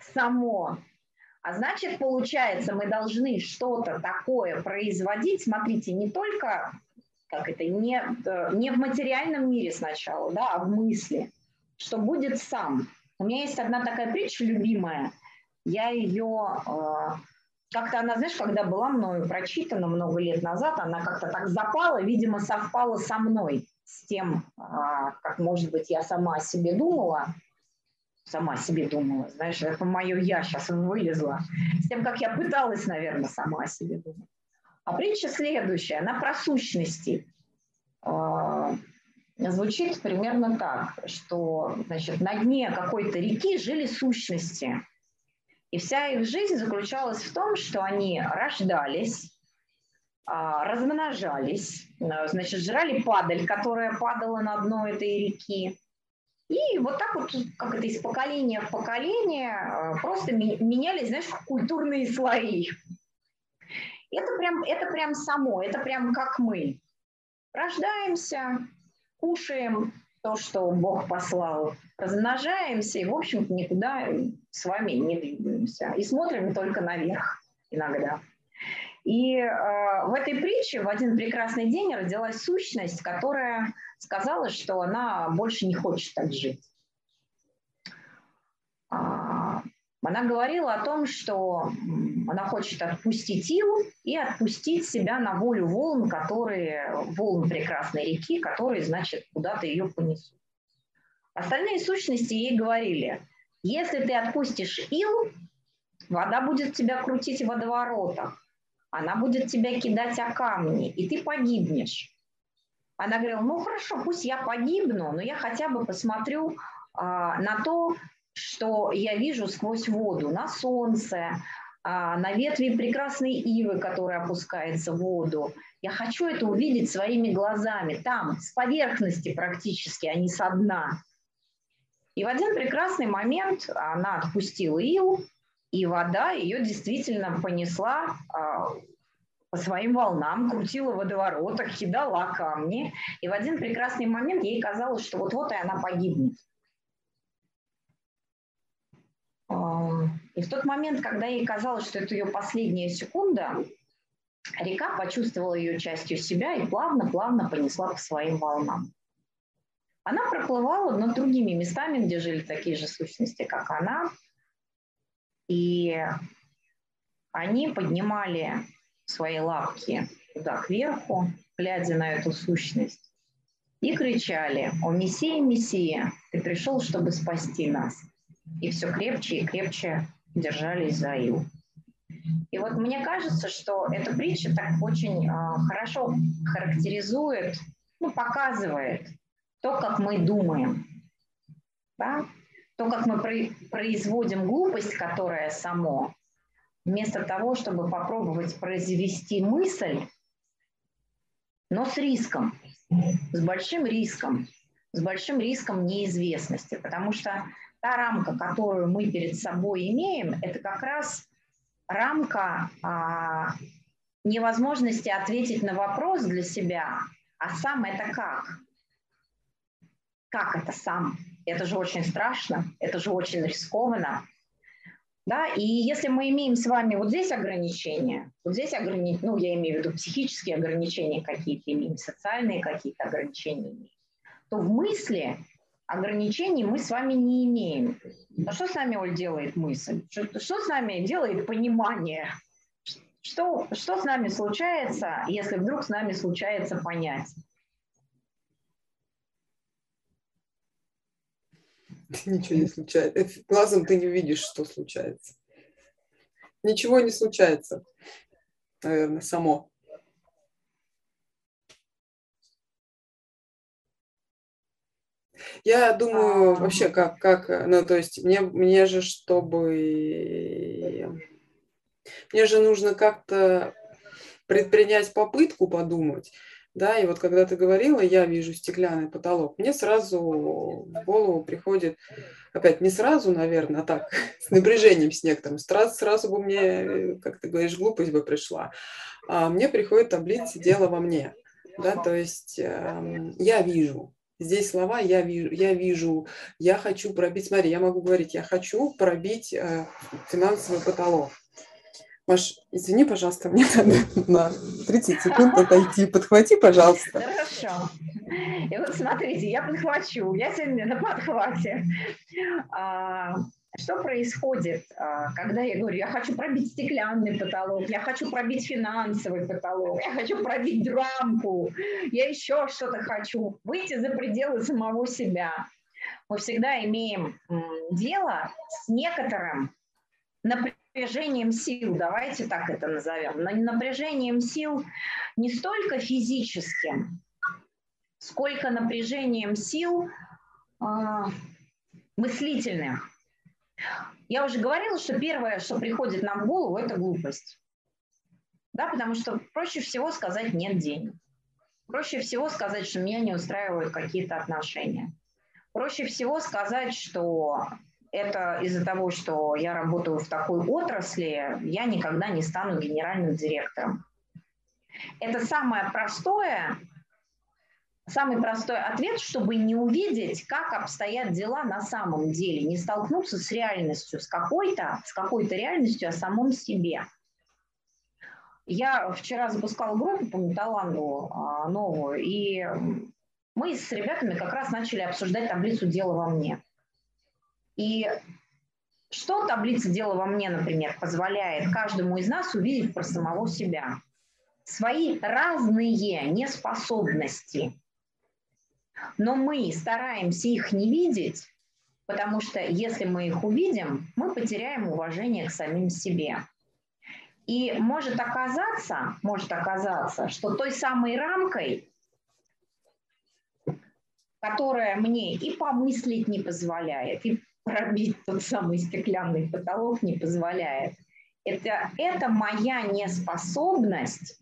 S1: само. А значит, получается, мы должны что-то такое производить, смотрите, не только, как это, не, э, не в материальном мире сначала, да, а в мысли, что будет сам. У меня есть одна такая притча любимая, я ее э, как-то она, знаешь, когда была мною прочитана много лет назад, она как-то так запала, видимо, совпала со мной, с тем, а, как, может быть, я сама о себе думала, сама себе думала, знаешь, это мое «я» сейчас вылезла, с тем, как я пыталась, наверное, сама о себе думать. А притча следующая, она про сущности. А, звучит примерно так, что значит, на дне какой-то реки жили сущности. И вся их жизнь заключалась в том, что они рождались, а, размножались, а, значит, жрали падаль, которая падала на дно этой реки. И вот так вот, как это из поколения в поколение, просто менялись, знаешь, культурные слои. Это прям, это прям само, это прям как мы. Рождаемся, кушаем то, что Бог послал, размножаемся и, в общем-то, никуда с вами не двигаемся. И смотрим только наверх иногда. И э, в этой притче в один прекрасный день родилась сущность, которая сказала, что она больше не хочет так жить. А, она говорила о том, что она хочет отпустить Ил и отпустить себя на волю волн, которые, волн прекрасной реки, которые, значит, куда-то ее понесут. Остальные сущности ей говорили, если ты отпустишь Ил, вода будет тебя крутить в водоворотах, она будет тебя кидать о камни, и ты погибнешь. Она говорила, ну хорошо, пусть я погибну, но я хотя бы посмотрю а, на то, что я вижу сквозь воду, на солнце, а, на ветви прекрасной ивы, которая опускается в воду. Я хочу это увидеть своими глазами, там, с поверхности практически, а не со дна. И в один прекрасный момент она отпустила иву, и вода ее действительно понесла а, по своим волнам, крутила в водоворотах, кидала камни. И в один прекрасный момент ей казалось, что вот-вот и она погибнет. И в тот момент, когда ей казалось, что это ее последняя секунда, река почувствовала ее частью себя и плавно-плавно понесла по своим волнам. Она проплывала над другими местами, где жили такие же сущности, как она, и они поднимали свои лапки туда кверху, глядя на эту сущность, и кричали «О, Мессия, Мессия, ты пришел, чтобы спасти нас!» И все крепче и крепче держались за Ил. И вот мне кажется, что эта притча так очень э, хорошо характеризует, ну, показывает то, как мы думаем, да? то, как мы производим глупость, которая само, вместо того, чтобы попробовать произвести мысль, но с риском, с большим риском, с большим риском неизвестности, потому что та рамка, которую мы перед собой имеем, это как раз рамка а, невозможности ответить на вопрос для себя, а сам это как? Как это сам? Это же очень страшно, это же очень рискованно. Да? И если мы имеем с вами вот здесь ограничения, вот здесь ограничения, ну, я имею в виду психические ограничения какие-то имеем, социальные какие-то ограничения то в мысли ограничений мы с вами не имеем. А что с нами, Оль, делает мысль? Что, что с нами делает понимание? Что, что с нами случается, если вдруг с нами случается понять?
S2: Ничего не случается. Глазом ты не увидишь, что случается. Ничего не случается, наверное, само. Я думаю, вообще, как, как, ну, то есть мне, мне же, чтобы... Мне же нужно как-то предпринять попытку подумать, да, и вот когда ты говорила, я вижу стеклянный потолок, мне сразу в голову приходит, опять не сразу, наверное, а так, с напряжением с некоторым, сразу, сразу бы мне, как ты говоришь, глупость бы пришла, а мне приходит таблица «Дело во мне», да, то есть э, я вижу, Здесь слова я вижу, я вижу, я хочу пробить, смотри, я могу говорить, я хочу пробить э, финансовый потолок. Маш, извини, пожалуйста, мне надо на 30 секунд отойти. Подхвати, пожалуйста.
S1: Хорошо. И вот смотрите, я подхвачу. Я сегодня на подхвате. А, Что происходит, а, когда я говорю, я хочу пробить стеклянный потолок, я хочу пробить финансовый потолок, я хочу пробить рамку, я еще что-то хочу, выйти за пределы самого себя. Мы всегда имеем дело с некоторым напряжением сил, давайте так это назовем, напряжением сил не столько физическим, сколько напряжением сил э, мыслительным. Я уже говорила, что первое, что приходит нам в голову, это глупость. Да, потому что проще всего сказать «нет денег». Проще всего сказать, что меня не устраивают какие-то отношения. Проще всего сказать, что это из-за того, что я работаю в такой отрасли, я никогда не стану генеральным директором. Это самое простое, самый простой ответ, чтобы не увидеть, как обстоят дела на самом деле, не столкнуться с реальностью, с какой-то, с какой-то реальностью о самом себе. Я вчера запускала группу по металлангу а, новую, и мы с ребятами как раз начали обсуждать таблицу «Дело во мне». И что таблица «Дело во мне», например, позволяет каждому из нас увидеть про самого себя? Свои разные неспособности – но мы стараемся их не видеть, потому что если мы их увидим, мы потеряем уважение к самим себе. И может оказаться, может оказаться, что той самой рамкой, которая мне и помыслить не позволяет, и пробить тот самый стеклянный потолок не позволяет, это, это моя неспособность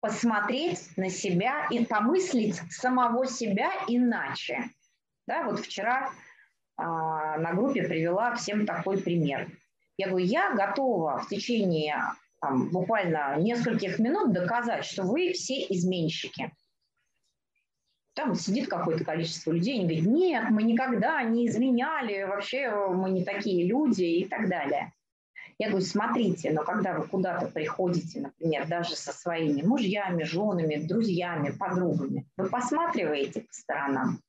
S1: посмотреть на себя и помыслить самого себя иначе. Да, вот вчера а, на группе привела всем такой пример. Я говорю, я готова в течение там, буквально нескольких минут доказать, что вы все изменщики. Там сидит какое-то количество людей, они говорят, нет, мы никогда не изменяли, вообще мы не такие люди и так далее. Я говорю, смотрите, но когда вы куда-то приходите, например, даже со своими мужьями, женами, друзьями, подругами, вы посматриваете по сторонам.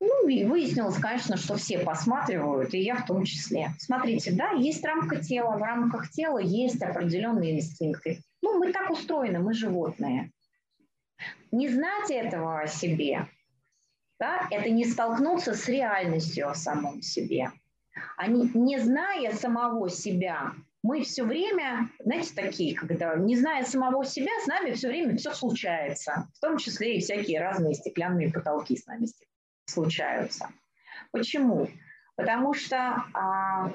S1: Ну, и выяснилось, конечно, что все посматривают, и я в том числе. Смотрите, да, есть рамка тела, в рамках тела есть определенные инстинкты. Ну, мы так устроены, мы животные. Не знать этого о себе, да, это не столкнуться с реальностью о самом себе. Они, не зная самого себя, мы все время, знаете, такие, когда не зная самого себя, с нами все время все случается, в том числе и всякие разные стеклянные потолки с нами случаются. Почему? Потому что а,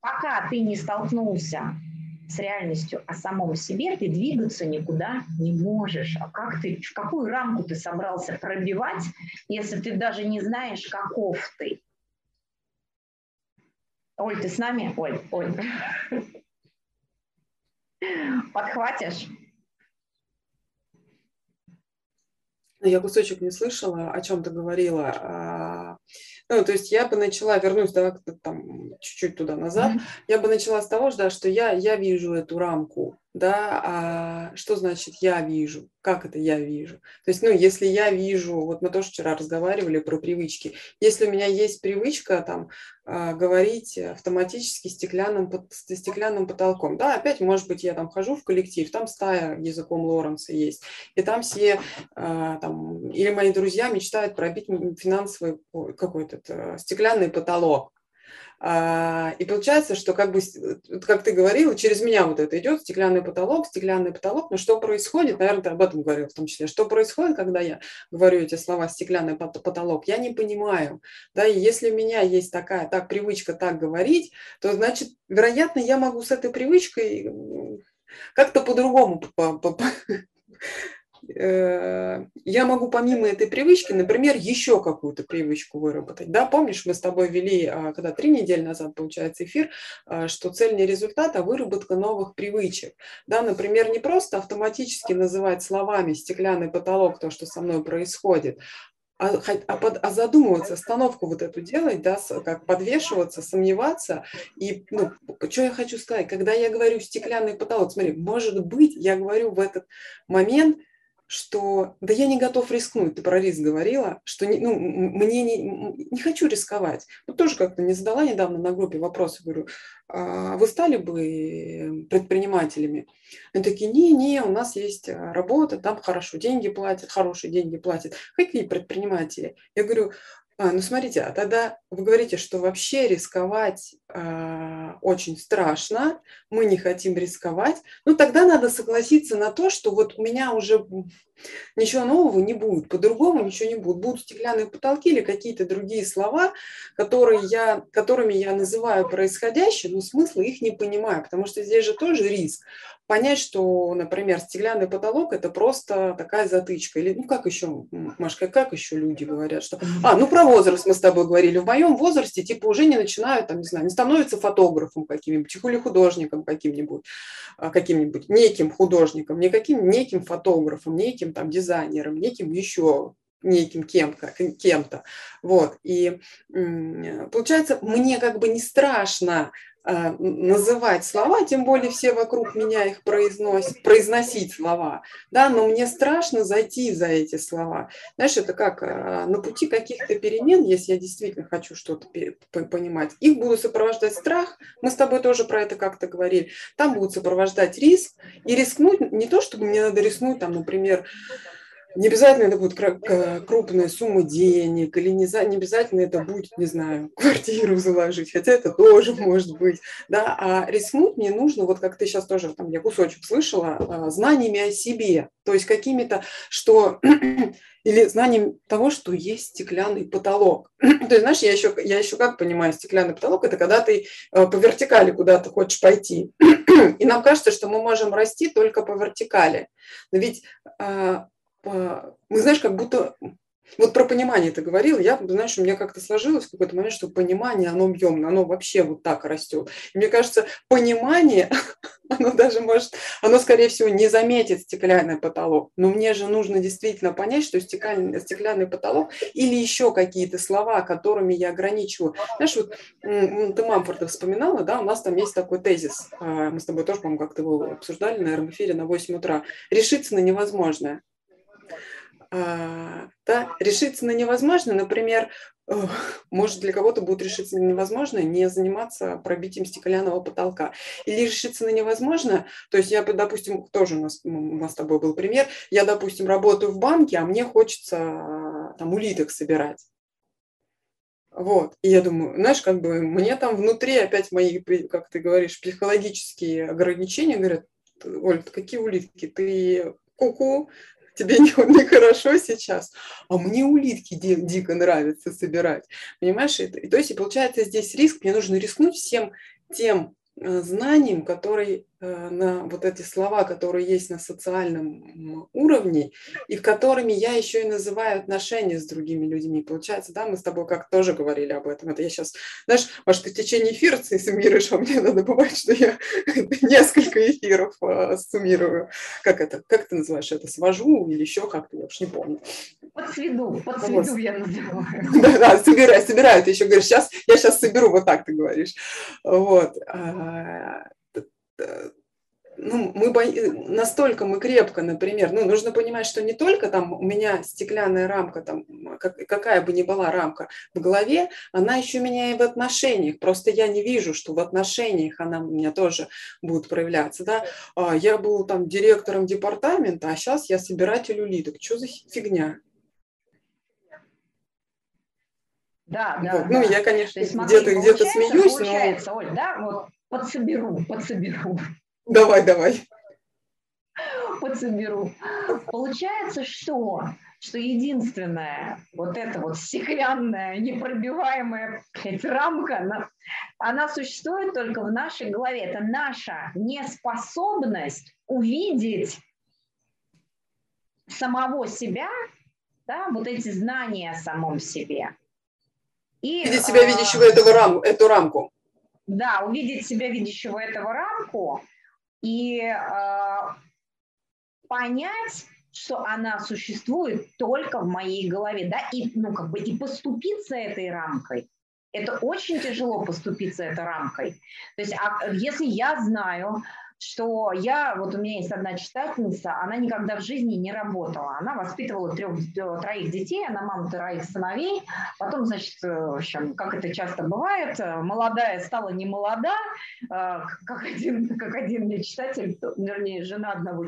S1: пока ты не столкнулся с реальностью о самом себе, ты двигаться никуда не можешь. А как ты, в какую рамку ты собрался пробивать, если ты даже не знаешь, каков ты? Оль, ты с нами? Оль, Оль. Подхватишь?
S2: Я кусочек не слышала, о чем ты говорила. А, ну, то есть я бы начала, вернусь да, там, чуть-чуть туда назад, mm-hmm. я бы начала с того, да, что я, я вижу эту рамку, да, а что значит я вижу, как это я вижу. То есть, ну, если я вижу, вот мы тоже вчера разговаривали про привычки, если у меня есть привычка там а, говорить автоматически стеклянным, стеклянным потолком, да, опять, может быть, я там хожу в коллектив, там стая языком Лоренса есть, и там все, а, там, или мои друзья мечтают пробить финансовый какой-то э, стеклянный потолок. А, и получается, что как бы, как ты говорила, через меня вот это идет стеклянный потолок, стеклянный потолок. Но что происходит, наверное, ты об этом говорил в том числе, что происходит, когда я говорю эти слова стеклянный потолок, я не понимаю. Да, и если у меня есть такая так привычка так говорить, то значит, вероятно, я могу с этой привычкой как-то по-другому я могу помимо этой привычки, например, еще какую-то привычку выработать. Да, помнишь, мы с тобой вели, а, когда три недели назад, получается, эфир, а, что цель не результат, а выработка новых привычек. Да, например, не просто автоматически называть словами стеклянный потолок то, что со мной происходит, а, а, под, а задумываться, остановку вот эту делать, да, как подвешиваться, сомневаться. И, ну, что я хочу сказать, когда я говорю стеклянный потолок, смотри, может быть, я говорю в этот момент что да я не готов рискнуть, ты про риск говорила, что не, ну, мне не, не хочу рисковать. Вот тоже как-то не задала недавно на группе вопрос, говорю, а вы стали бы предпринимателями? Они такие, не-не, у нас есть а, работа, там хорошо деньги платят, хорошие деньги платят. Какие предприниматели? Я говорю, а, ну смотрите, а тогда вы говорите, что вообще рисковать э, очень страшно, мы не хотим рисковать. Ну тогда надо согласиться на то, что вот у меня уже ничего нового не будет, по-другому ничего не будет. Будут стеклянные потолки или какие-то другие слова, которые я, которыми я называю происходящее, но смысла их не понимаю, потому что здесь же тоже риск понять, что, например, стеклянный потолок – это просто такая затычка. Или, ну, как еще, Машка, как еще люди говорят, что… А, ну, про возраст мы с тобой говорили. В моем возрасте, типа, уже не начинают, там, не знаю, не становятся фотографом каким-нибудь, или художником каким-нибудь, а, каким-нибудь, неким художником, не каким, неким фотографом, неким там дизайнером, неким еще неким кем-то, кем-то. Вот. И получается, мне как бы не страшно называть слова, тем более все вокруг меня их произносят, произносить слова, да, но мне страшно зайти за эти слова. Знаешь, это как а, на пути каких-то перемен, если я действительно хочу что-то понимать, их буду сопровождать страх, мы с тобой тоже про это как-то говорили, там будут сопровождать риск, и рискнуть не то, чтобы мне надо рискнуть, там, например, не обязательно это будет крупная сумма денег, или не, за, не обязательно это будет, не знаю, квартиру заложить, хотя это тоже может быть, да, а рискнуть мне нужно, вот как ты сейчас тоже, там, я кусочек слышала, а, знаниями о себе, то есть какими-то, что или знанием того, что есть стеклянный потолок. То есть, знаешь, я еще, я еще как понимаю, стеклянный потолок – это когда ты э, по вертикали куда-то хочешь пойти. И нам кажется, что мы можем расти только по вертикали. Но ведь а, мы, знаешь, как будто вот про понимание ты говорил, я, знаешь, у меня как-то сложилось в какой-то момент, что понимание, оно объемно, оно вообще вот так растет. И мне кажется, понимание, оно даже может, оно, скорее всего, не заметит стеклянный потолок. Но мне же нужно действительно понять, что стеклянный, стеклянный потолок или еще какие-то слова, которыми я ограничиваю. Знаешь, вот ты Мамфорда вспоминала, да, у нас там есть такой тезис, а, мы с тобой тоже, по-моему, как-то его обсуждали, наверное, в эфире на 8 утра. Решиться на невозможное. А, да, решиться на невозможное, например, может для кого-то будет решиться на невозможное не заниматься пробитием стеклянного потолка. Или решиться на невозможное, то есть я, допустим, тоже у нас, у нас с тобой был пример, я, допустим, работаю в банке, а мне хочется там улиток собирать. Вот. И я думаю, знаешь, как бы мне там внутри опять мои, как ты говоришь, психологические ограничения говорят, Оль, какие улитки? Ты куку, тебе нехорошо не сейчас, а мне улитки ди- дико нравится собирать. Понимаешь, это, и, то есть, и получается здесь риск, мне нужно рискнуть всем тем Э, знанием, которые э, на вот эти слова, которые есть на социальном уровне, и которыми я еще и называю отношения с другими людьми. Получается, да, мы с тобой как тоже говорили об этом. Это я сейчас, знаешь, может, ты в течение эфира ты суммируешь, а мне надо бывает, что я несколько эфиров э, суммирую. Как это, как ты называешь это, свожу или еще как-то, я уж не помню.
S1: Подсведу, подсведу вот. я называю.
S2: Да, да, собираю, собираю. Ты еще говоришь, сейчас, я сейчас соберу, вот так ты говоришь. Вот. А, ну, мы бо... настолько мы крепко, например, ну, нужно понимать, что не только там у меня стеклянная рамка, там, как, какая бы ни была рамка в голове, она еще у меня и в отношениях. Просто я не вижу, что в отношениях она у меня тоже будет проявляться. Да? А, я был там директором департамента, а сейчас я собиратель улиток. Что за фигня?
S1: Да, да.
S2: Вот. Ну, да. Ну, я, конечно, где-то где смеюсь,
S1: получается, но... Оль, да, вот подсоберу, подсоберу.
S2: Давай, давай.
S1: Подсоберу. Получается, что? Что единственная вот эта вот стеклянная, непробиваемая блядь, рамка, она, она существует только в нашей голове. Это наша неспособность увидеть самого себя, да, вот эти знания о самом себе.
S2: И, видеть себя а, видящего этого рам, эту рамку.
S1: Да, увидеть себя видящего этого рамку и э, понять, что она существует только в моей голове, да, и, ну, как бы, и поступиться этой рамкой. Это очень тяжело поступиться этой рамкой. То есть, а, если я знаю, что я, вот у меня есть одна читательница, она никогда в жизни не работала. Она воспитывала трех, троих детей, она мама троих сыновей. Потом, значит, э, в общем, как это часто бывает, э, молодая стала не молода, э, как один, как один мне читатель, вернее, жена одного,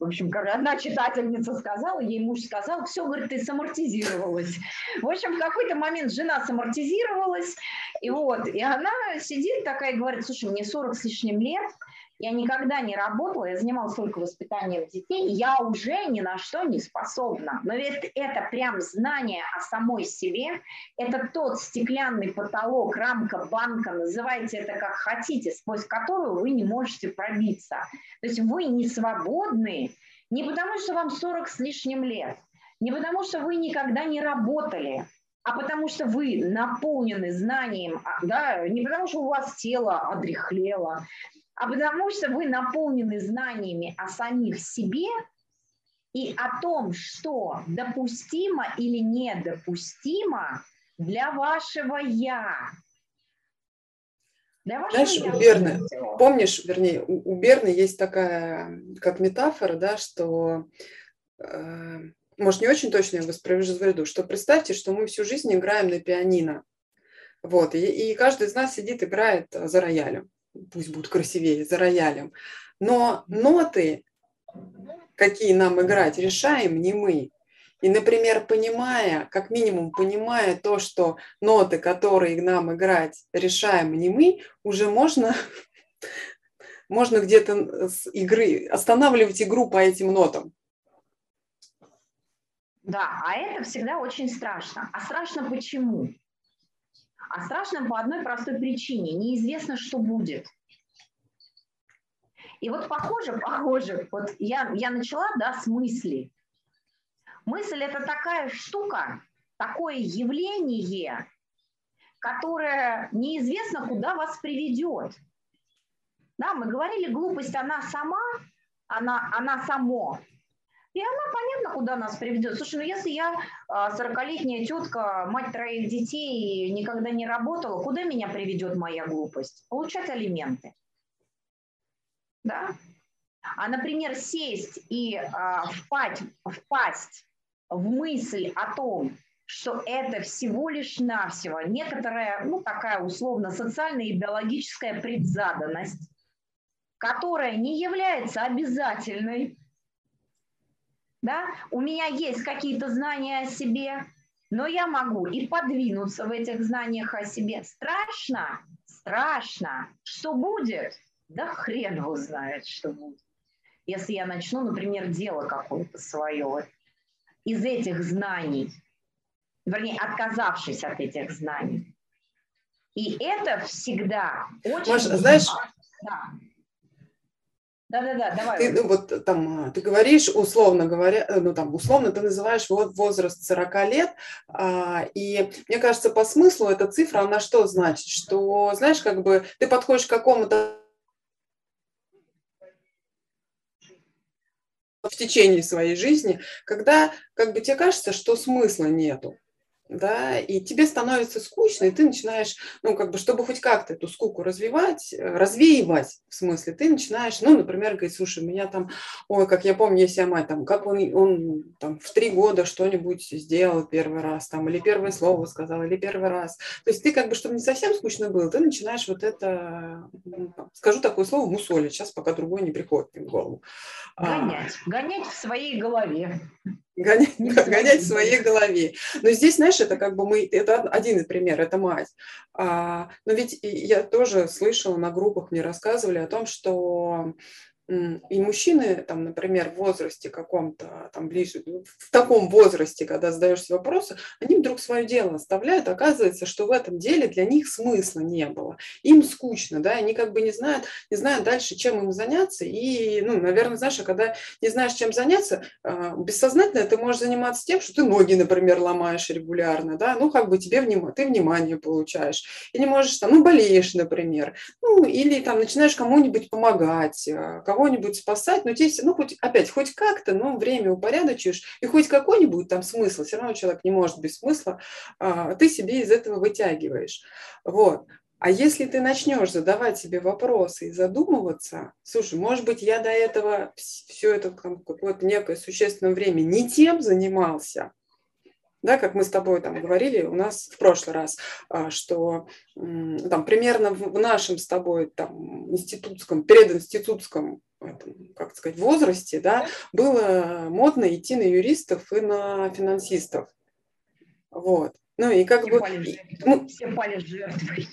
S1: в общем, одна читательница сказала, ей муж сказал, все, говорит, ты самортизировалась. В общем, в какой-то момент жена самортизировалась, и вот, и она сидит такая и говорит, слушай, мне 40 с лишним лет, я никогда не работала, я занималась только воспитанием детей, я уже ни на что не способна. Но ведь это прям знание о самой себе, это тот стеклянный потолок, рамка, банка, называйте это как хотите, сквозь которую вы не можете пробиться. То есть вы не свободны не потому, что вам 40 с лишним лет, не потому, что вы никогда не работали, а потому что вы наполнены знанием, а, да, не потому что у вас тело одрехлело, а потому что вы наполнены знаниями о самих себе и о том, что допустимо или недопустимо для вашего «я».
S2: Для вашего Знаешь, у Берны, помнишь, вернее, у, у Берны есть такая, как метафора, да, что, э, может, не очень точно я воспроизведу, что представьте, что мы всю жизнь играем на пианино. Вот, и, и каждый из нас сидит, играет за роялем пусть будут красивее, за роялем. Но ноты, какие нам играть, решаем не мы. И, например, понимая, как минимум понимая то, что ноты, которые нам играть, решаем не мы, уже можно, можно где-то с игры останавливать игру по этим нотам.
S1: Да, а это всегда очень страшно. А страшно почему? А страшно по одной простой причине. Неизвестно, что будет. И вот похоже, похоже, вот я, я начала, да, с мысли. Мысль – это такая штука, такое явление, которое неизвестно, куда вас приведет. Да, мы говорили, глупость, она сама, она, она само. И она понятно, куда нас приведет. Слушай, ну если я 40-летняя а, тетка, мать троих детей, никогда не работала, куда меня приведет моя глупость? Получать алименты. Да? А, например, сесть и а, впасть, впасть в мысль о том, что это всего лишь навсего некоторая, ну, такая условно социальная и биологическая предзаданность, которая не является обязательной, да, у меня есть какие-то знания о себе, но я могу и подвинуться в этих знаниях о себе. Страшно, страшно. Что будет? Да хрен его знает, что будет. Если я начну, например, дело какое-то свое из этих знаний, вернее, отказавшись от этих знаний. И это всегда очень...
S2: Маша, знаешь, да. Да-да-да, давай. Ты, ну, вот там, ты говоришь, условно говоря, э, ну там, условно ты называешь вот возраст 40 лет, а, и мне кажется, по смыслу эта цифра, она что значит? Что, знаешь, как бы ты подходишь к какому-то в течение своей жизни, когда как бы тебе кажется, что смысла нету да, и тебе становится скучно, и ты начинаешь, ну, как бы, чтобы хоть как-то эту скуку развивать, э, развеивать, в смысле, ты начинаешь, ну, например, говорить, слушай, меня там, ой, как я помню, есть я мать, там, как он, он там в три года что-нибудь сделал первый раз, там, или первое слово сказал, или первый раз. То есть ты как бы, чтобы не совсем скучно было, ты начинаешь вот это, ну, скажу такое слово, мусолить, сейчас пока другое не приходит мне в голову.
S1: А. Гонять, а, гонять в своей голове.
S2: Гонять, гонять в своей голове. Но здесь, знаешь, это как бы мы, это один пример, это мать. А, но ведь я тоже слышала на группах, мне рассказывали о том, что и мужчины, там, например, в возрасте каком-то, там, ближе, в таком возрасте, когда задаешься вопросы, они вдруг свое дело оставляют, оказывается, что в этом деле для них смысла не было. Им скучно, да, они как бы не знают, не знают дальше, чем им заняться, и, ну, наверное, знаешь, а когда не знаешь, чем заняться, а, бессознательно ты можешь заниматься тем, что ты ноги, например, ломаешь регулярно, да, ну, как бы тебе вним... ты внимание получаешь, и не можешь там, ну, болеешь, например, ну, или там начинаешь кому-нибудь помогать, а, кого-нибудь спасать, но здесь, ну, хоть, опять, хоть как-то, но время упорядочишь, и хоть какой-нибудь там смысл, все равно человек не может без смысла, а, ты себе из этого вытягиваешь. Вот. А если ты начнешь задавать себе вопросы и задумываться, слушай, может быть, я до этого все это какое-то некое существенное время не тем занимался, да, как мы с тобой там говорили у нас в прошлый раз, а, что там примерно в нашем с тобой там институтском, прединститутском как сказать, возрасте, да, было модно идти на юристов и на финансистов. Вот. Ну и как
S1: все
S2: бы...
S1: Пали жертвой,
S2: ну,
S1: все пали жертвой.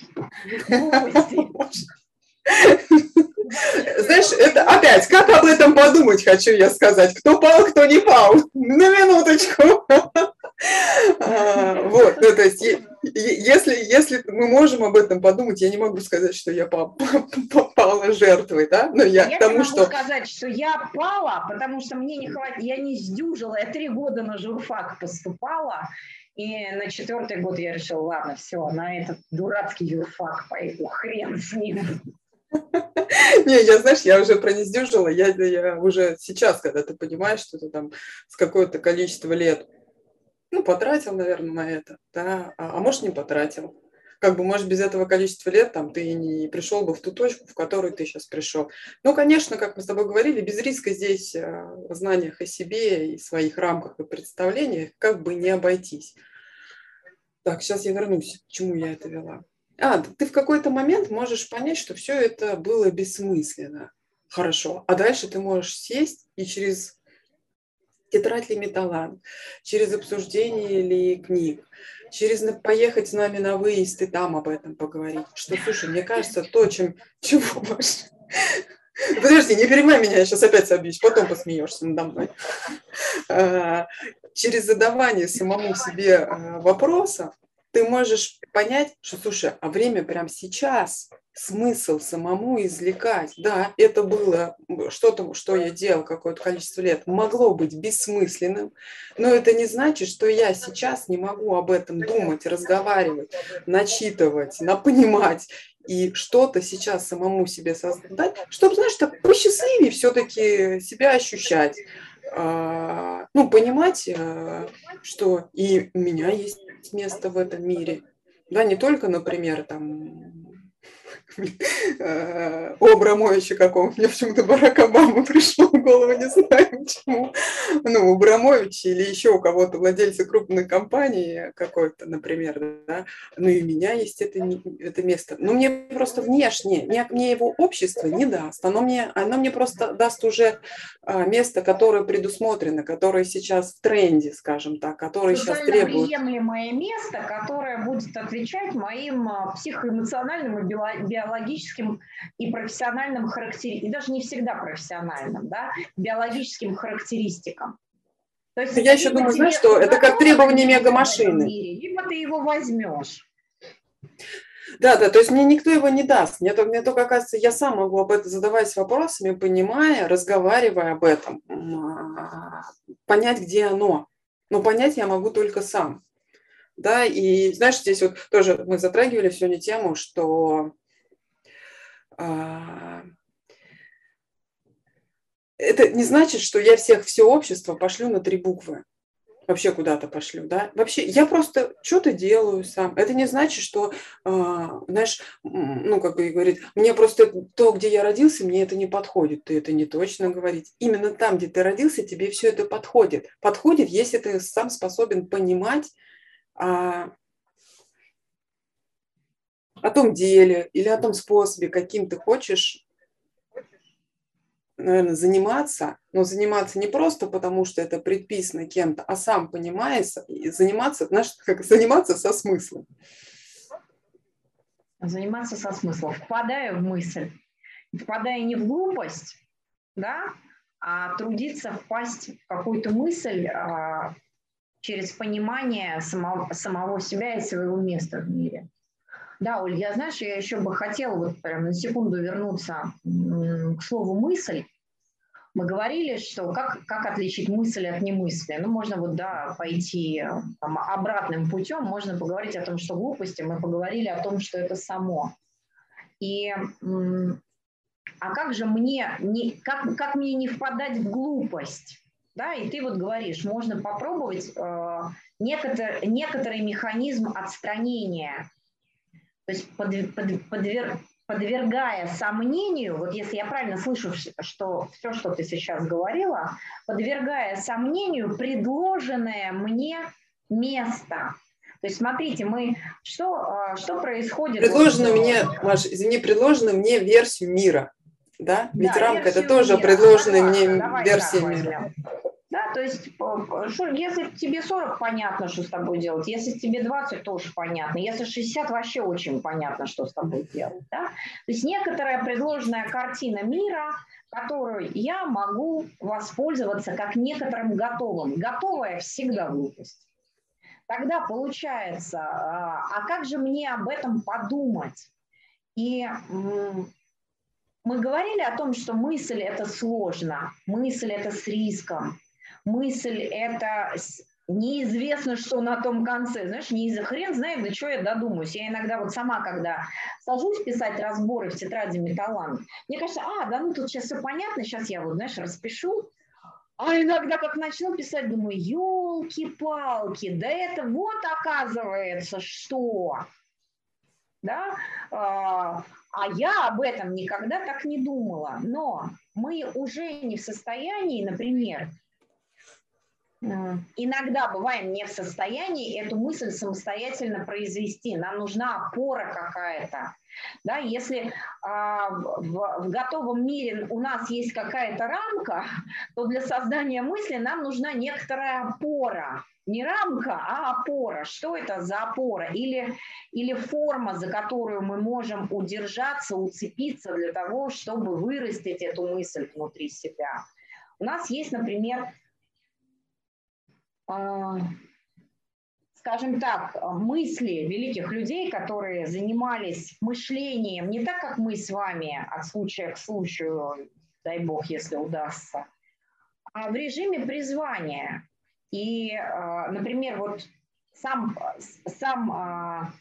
S2: Знаешь, это опять, как об этом подумать, хочу я сказать. Кто пал, кто не пал. На минуточку. А, вот, ну, то есть, если, если мы можем об этом подумать, я не могу сказать, что я попала жертвой, да, но я,
S1: я
S2: тому,
S1: могу
S2: что...
S1: сказать, что я пала, потому что мне не хватит, я не сдюжила, я три года на журфак поступала, и на четвертый год я решила, ладно, все, на этот дурацкий юрфак пойду, хрен с ним.
S2: Не, я, знаешь, я уже прониздюжила, я, я уже сейчас, когда ты понимаешь, что ты там с какое-то количество лет, ну, потратил, наверное, на это, да, а, а может, не потратил. Как бы, может, без этого количества лет там ты не пришел бы в ту точку, в которую ты сейчас пришел. Ну, конечно, как мы с тобой говорили, без риска здесь э, в знаниях о себе и своих рамках и представлениях как бы не обойтись. Так, сейчас я вернусь, к чему я это вела. А, ты в какой-то момент можешь понять, что все это было бессмысленно. Хорошо. А дальше ты можешь сесть и через тетрадь ли металлан, через обсуждение ли книг, через поехать с нами на выезд и там об этом поговорить. Что, слушай, мне кажется, то, чем... Чего больше? Подожди, не перемай меня, я сейчас опять собьюсь, потом посмеешься надо мной. А, через задавание самому себе а, вопросов ты можешь понять, что, слушай, а время прямо сейчас, смысл самому извлекать. Да, это было что-то, что я делал какое-то количество лет, могло быть бессмысленным, но это не значит, что я сейчас не могу об этом думать, разговаривать, начитывать, напонимать и что-то сейчас самому себе создать, чтобы, знаешь, так посчастливее все-таки себя ощущать, а, ну, понимать, э, что и у меня есть место в этом мире. Да, не только, например, там Э, о Абрамовиче каком. Мне почему-то Барак Обама пришел в голову, не знаю почему. Ну, у Абрамовича или еще у кого-то, владельца крупной компании какой-то, например, да. Ну, и у меня есть это, это место. Но мне просто внешне, мне его общество не даст. Оно мне, оно мне просто даст уже а, место, которое предусмотрено, которое сейчас в тренде, скажем так, которое сейчас требует.
S1: приемлемое место, которое будет отвечать моим а, психоэмоциональным и биологическим и профессиональным характеристикам, и даже не всегда профессиональным, да, биологическим характеристикам.
S2: То есть, я еще думаю, знаешь, что это как требование мегамашины.
S1: Либо ты его возьмешь.
S2: Да, да, то есть мне никто его не даст. Мне, мне только кажется, я сам могу об этом задаваясь вопросами, понимая, разговаривая об этом, а, понять, где оно. Но понять я могу только сам. Да, и знаешь, здесь вот тоже мы затрагивали сегодня тему, что это не значит, что я всех, все общество пошлю на три буквы. Вообще куда-то пошлю, да? Вообще, я просто что-то делаю сам. Это не значит, что, э, знаешь, ну, как бы говорит, мне просто то, где я родился, мне это не подходит. Ты это не точно говорить. Именно там, где ты родился, тебе все это подходит. Подходит, если ты сам способен понимать, э, о том деле или о том способе, каким ты хочешь, наверное, заниматься, но заниматься не просто потому, что это предписано кем-то, а сам понимаешь, и заниматься, знаешь, как заниматься со смыслом.
S1: Заниматься со смыслом, впадая в мысль, впадая не в глупость, да, а трудиться впасть в какую-то мысль а, через понимание самого, самого себя и своего места в мире. Да, Оль, я, знаешь, я еще бы хотела вот прям на секунду вернуться к слову «мысль». Мы говорили, что как, как отличить мысль от немысли. Ну, можно вот, да, пойти там, обратным путем, можно поговорить о том, что глупости, мы поговорили о том, что это само. И а как же мне, не, как, как мне не впадать в глупость? Да, и ты вот говоришь, можно попробовать э, некотор, некоторый механизм отстранения То есть под, под, подвер, подвергая сомнению, вот если я правильно слышу, что все, что ты сейчас говорила, подвергая сомнению предложенное мне место. То есть смотрите, мы что, а, что происходит?
S2: Предложено вот, мне, Маша, извини, предложено мне версию мира. Да? Ведь да, рамка это тоже мира. предложенная мне давай версия мира. Возьмем.
S1: Да, то есть, если тебе 40, понятно, что с тобой делать. Если тебе 20, тоже понятно. Если 60, вообще очень понятно, что с тобой делать. Да? То есть некоторая предложенная картина мира, которую я могу воспользоваться как некоторым готовым. Готовая всегда глупость. Тогда получается, а, а как же мне об этом подумать? И мы говорили о том, что мысль – это сложно, мысль – это с риском, мысль – это неизвестно, что на том конце. Знаешь, не хрен знает, до чего я додумаюсь. Я иногда вот сама, когда сажусь писать разборы в тетради металлант, мне кажется, а, да ну тут сейчас все понятно, сейчас я вот, знаешь, распишу. А иногда, как начну писать, думаю, елки-палки, да это вот оказывается что. Да? А, а я об этом никогда так не думала. Но мы уже не в состоянии, например, иногда бываем не в состоянии эту мысль самостоятельно произвести. Нам нужна опора какая-то. Да, если а, в, в готовом мире у нас есть какая-то рамка, то для создания мысли нам нужна некоторая опора. Не рамка, а опора. Что это за опора? Или, или форма, за которую мы можем удержаться, уцепиться для того, чтобы вырастить эту мысль внутри себя. У нас есть, например, скажем так, мысли великих людей, которые занимались мышлением не так, как мы с вами, от случая к случаю, дай бог, если удастся, а в режиме призвания. И, а, например, вот сам, сам а,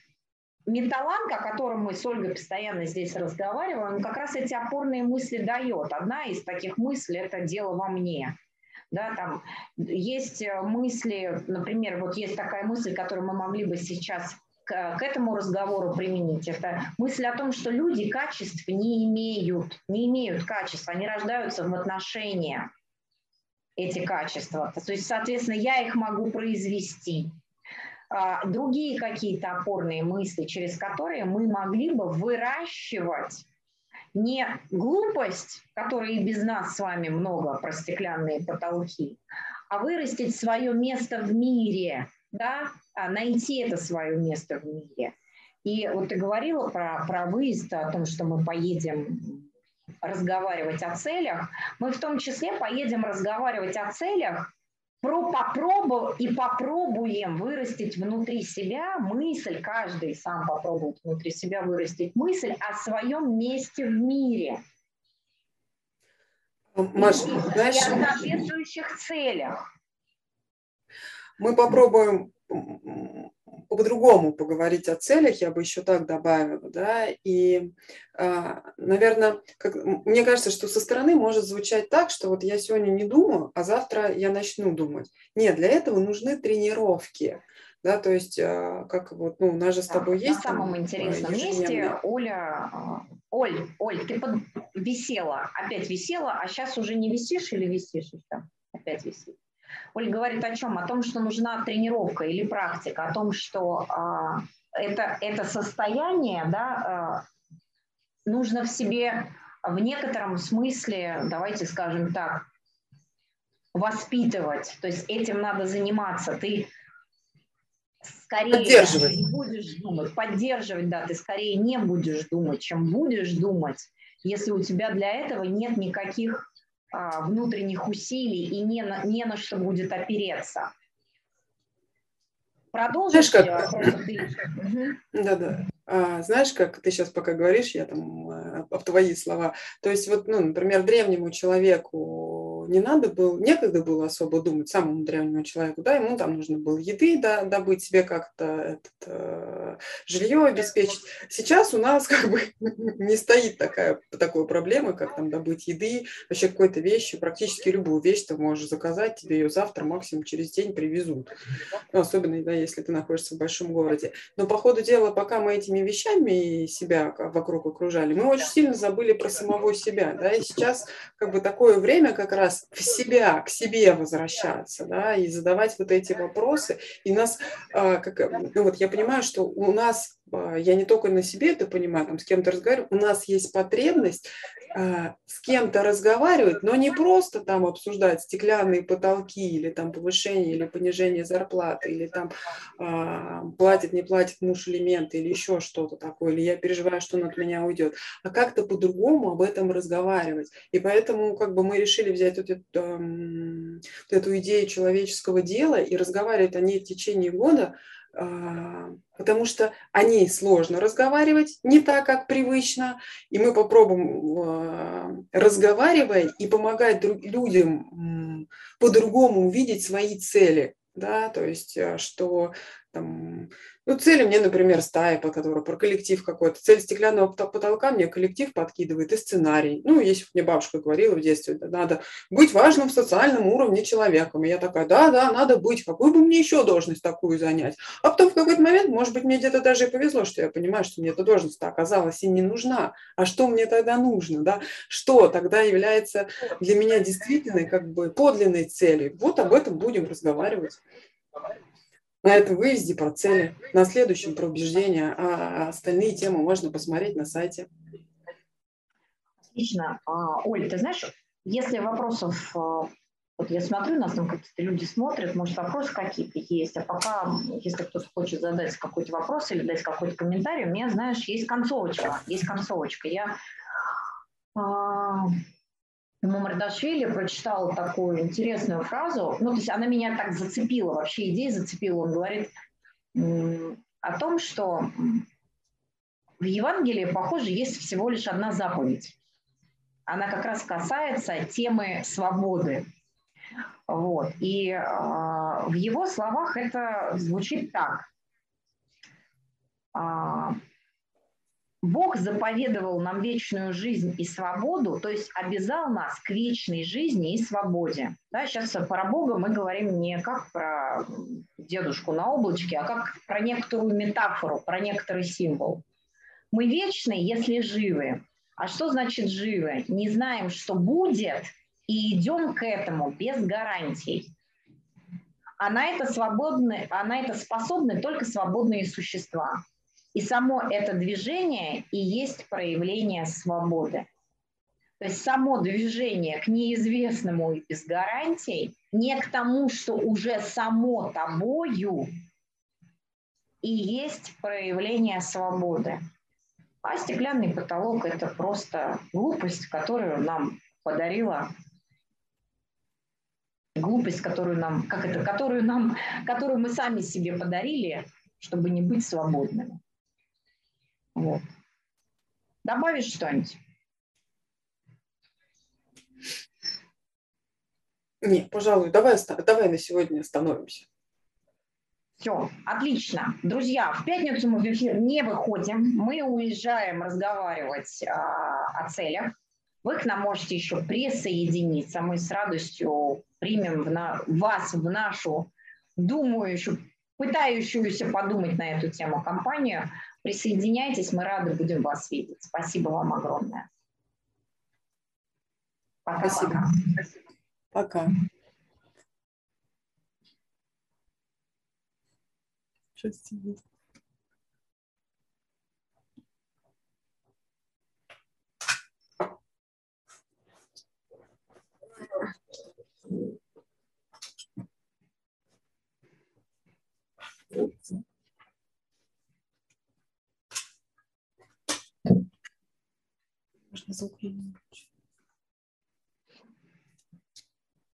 S1: Металланг, о котором мы с Ольгой постоянно здесь разговариваем, он как раз эти опорные мысли дает. Одна из таких мыслей – это дело во мне – да, там есть э, мысли, например, вот есть такая мысль, которую мы могли бы сейчас к, к этому разговору применить. Это мысль о том, что люди качеств не имеют, не имеют качеств, они рождаются в отношениях, эти качества. То есть, соответственно, я их могу произвести. А, другие какие-то опорные мысли, через которые мы могли бы выращивать не глупость, которой и без нас с вами много про стеклянные потолки, а вырастить свое место в мире, да, а найти это свое место в мире. И вот ты говорила про, про выезд, о том, что мы поедем разговаривать о целях. Мы в том числе поедем разговаривать о целях, про попробуем и попробуем вырастить внутри себя мысль, каждый сам попробует внутри себя вырастить мысль о своем месте в мире.
S2: Маш, и, знаешь, и
S1: о соответствующих целях.
S2: Мы попробуем по-другому поговорить о целях, я бы еще так добавила, да, и, а, наверное, как, мне кажется, что со стороны может звучать так, что вот я сегодня не думаю, а завтра я начну думать. Нет, для этого нужны тренировки, да, то есть а, как вот, ну, у нас же с тобой да, есть.
S1: На самом там, интересном месте Оля, а, Оль, Оль, ты под... висела, опять висела, а сейчас уже не висишь или висишь еще? Опять висишь. Оля говорит о чем? О том, что нужна тренировка или практика, о том, что а, это, это состояние, да, а, нужно в себе в некотором смысле, давайте скажем так, воспитывать. То есть этим надо заниматься. Ты скорее не будешь думать, поддерживать, да, ты скорее не будешь думать, чем будешь думать, если у тебя для этого нет никаких внутренних усилий и не на, не на что будет опереться.
S2: Продолжишь? Знаешь, как... Да-да. А, знаешь, как ты сейчас пока говоришь, я там в э, твои слова. То есть вот, ну, например, древнему человеку не надо было, некогда было особо думать самому древнему человеку, да, ему там нужно было еды да, добыть себе как-то э, жилье обеспечить. Сейчас у нас как бы не стоит такая, такой проблемы, как там добыть еды, вообще какой-то вещи, практически любую вещь ты можешь заказать, тебе ее завтра, максимум через день привезут. Ну, особенно, да, если ты находишься в большом городе. Но по ходу дела, пока мы этими вещами себя вокруг окружали, мы очень сильно забыли про самого себя, да, и сейчас как бы такое время как раз в себя, к себе возвращаться, да, и задавать вот эти вопросы. И нас, а, как, ну вот я понимаю, что у нас, а, я не только на себе это понимаю, там с кем-то разговариваю, у нас есть потребность с кем-то разговаривать, но не просто там обсуждать стеклянные потолки или там повышение или понижение зарплаты, или там а, платит, не платит муж элементы или еще что-то такое, или я переживаю, что он от меня уйдет, а как-то по-другому об этом разговаривать. И поэтому как бы мы решили взять вот эту, вот эту идею человеческого дела и разговаривать о ней в течение года, а, потому что о ней сложно разговаривать, не так, как привычно, и мы попробуем, а, разговаривая и помогать людям по-другому увидеть свои цели, да, то есть, а, что там, ну, цели мне, например, стая, по которой про коллектив какой-то. Цель стеклянного потолка мне коллектив подкидывает и сценарий. Ну, если мне бабушка говорила в детстве, да, надо быть важным в социальном уровне человеком. И я такая, да, да, надо быть. Какую бы мне еще должность такую занять? А потом в какой-то момент, может быть, мне где-то даже и повезло, что я понимаю, что мне эта должность оказалась и не нужна. А что мне тогда нужно, да? Что тогда является для меня действительно как бы подлинной целью? Вот об этом будем разговаривать на этом выезде про цели, на следующем про убеждения, а остальные темы можно посмотреть на сайте.
S1: Отлично. А, Оль, ты знаешь, если вопросов, а, вот я смотрю, нас там какие-то люди смотрят, может, вопросы какие-то есть, а пока, если кто-то хочет задать какой-то вопрос или дать какой-то комментарий, у меня, знаешь, есть концовочка, есть концовочка. Я а, Мамардашвили прочитал такую интересную фразу, ну, то есть она меня так зацепила, вообще идея зацепила. Он говорит о том, что в Евангелии, похоже, есть всего лишь одна заповедь. Она как раз касается темы свободы. Вот. И э, в его словах это звучит так. Бог заповедовал нам вечную жизнь и свободу, то есть обязал нас к вечной жизни и свободе. Да, сейчас про Бога мы говорим не как про дедушку на облачке, а как про некоторую метафору, про некоторый символ. Мы вечны, если живы. А что значит живы? Не знаем, что будет, и идем к этому без гарантий. А на это, свободны, а на это способны только свободные существа. И само это движение и есть проявление свободы. То есть само движение к неизвестному и без гарантий, не к тому, что уже само тобою, и есть проявление свободы. А стеклянный потолок – это просто глупость, которую нам подарила глупость, которую нам, как это, которую нам, которую мы сами себе подарили, чтобы не быть свободными. Вот. Добавишь что-нибудь?
S2: Не, пожалуй, давай, давай на сегодня остановимся.
S1: Все, отлично. Друзья, в пятницу мы в эфир не выходим. Мы уезжаем разговаривать а, о целях. Вы к нам можете еще присоединиться. Мы с радостью примем в на, вас в нашу думающую, пытающуюся подумать на эту тему компанию. Присоединяйтесь, мы рады будем вас видеть. Спасибо вам огромное.
S2: Пока. Спасибо. Пока. Спасибо. Thank you. Можно звук не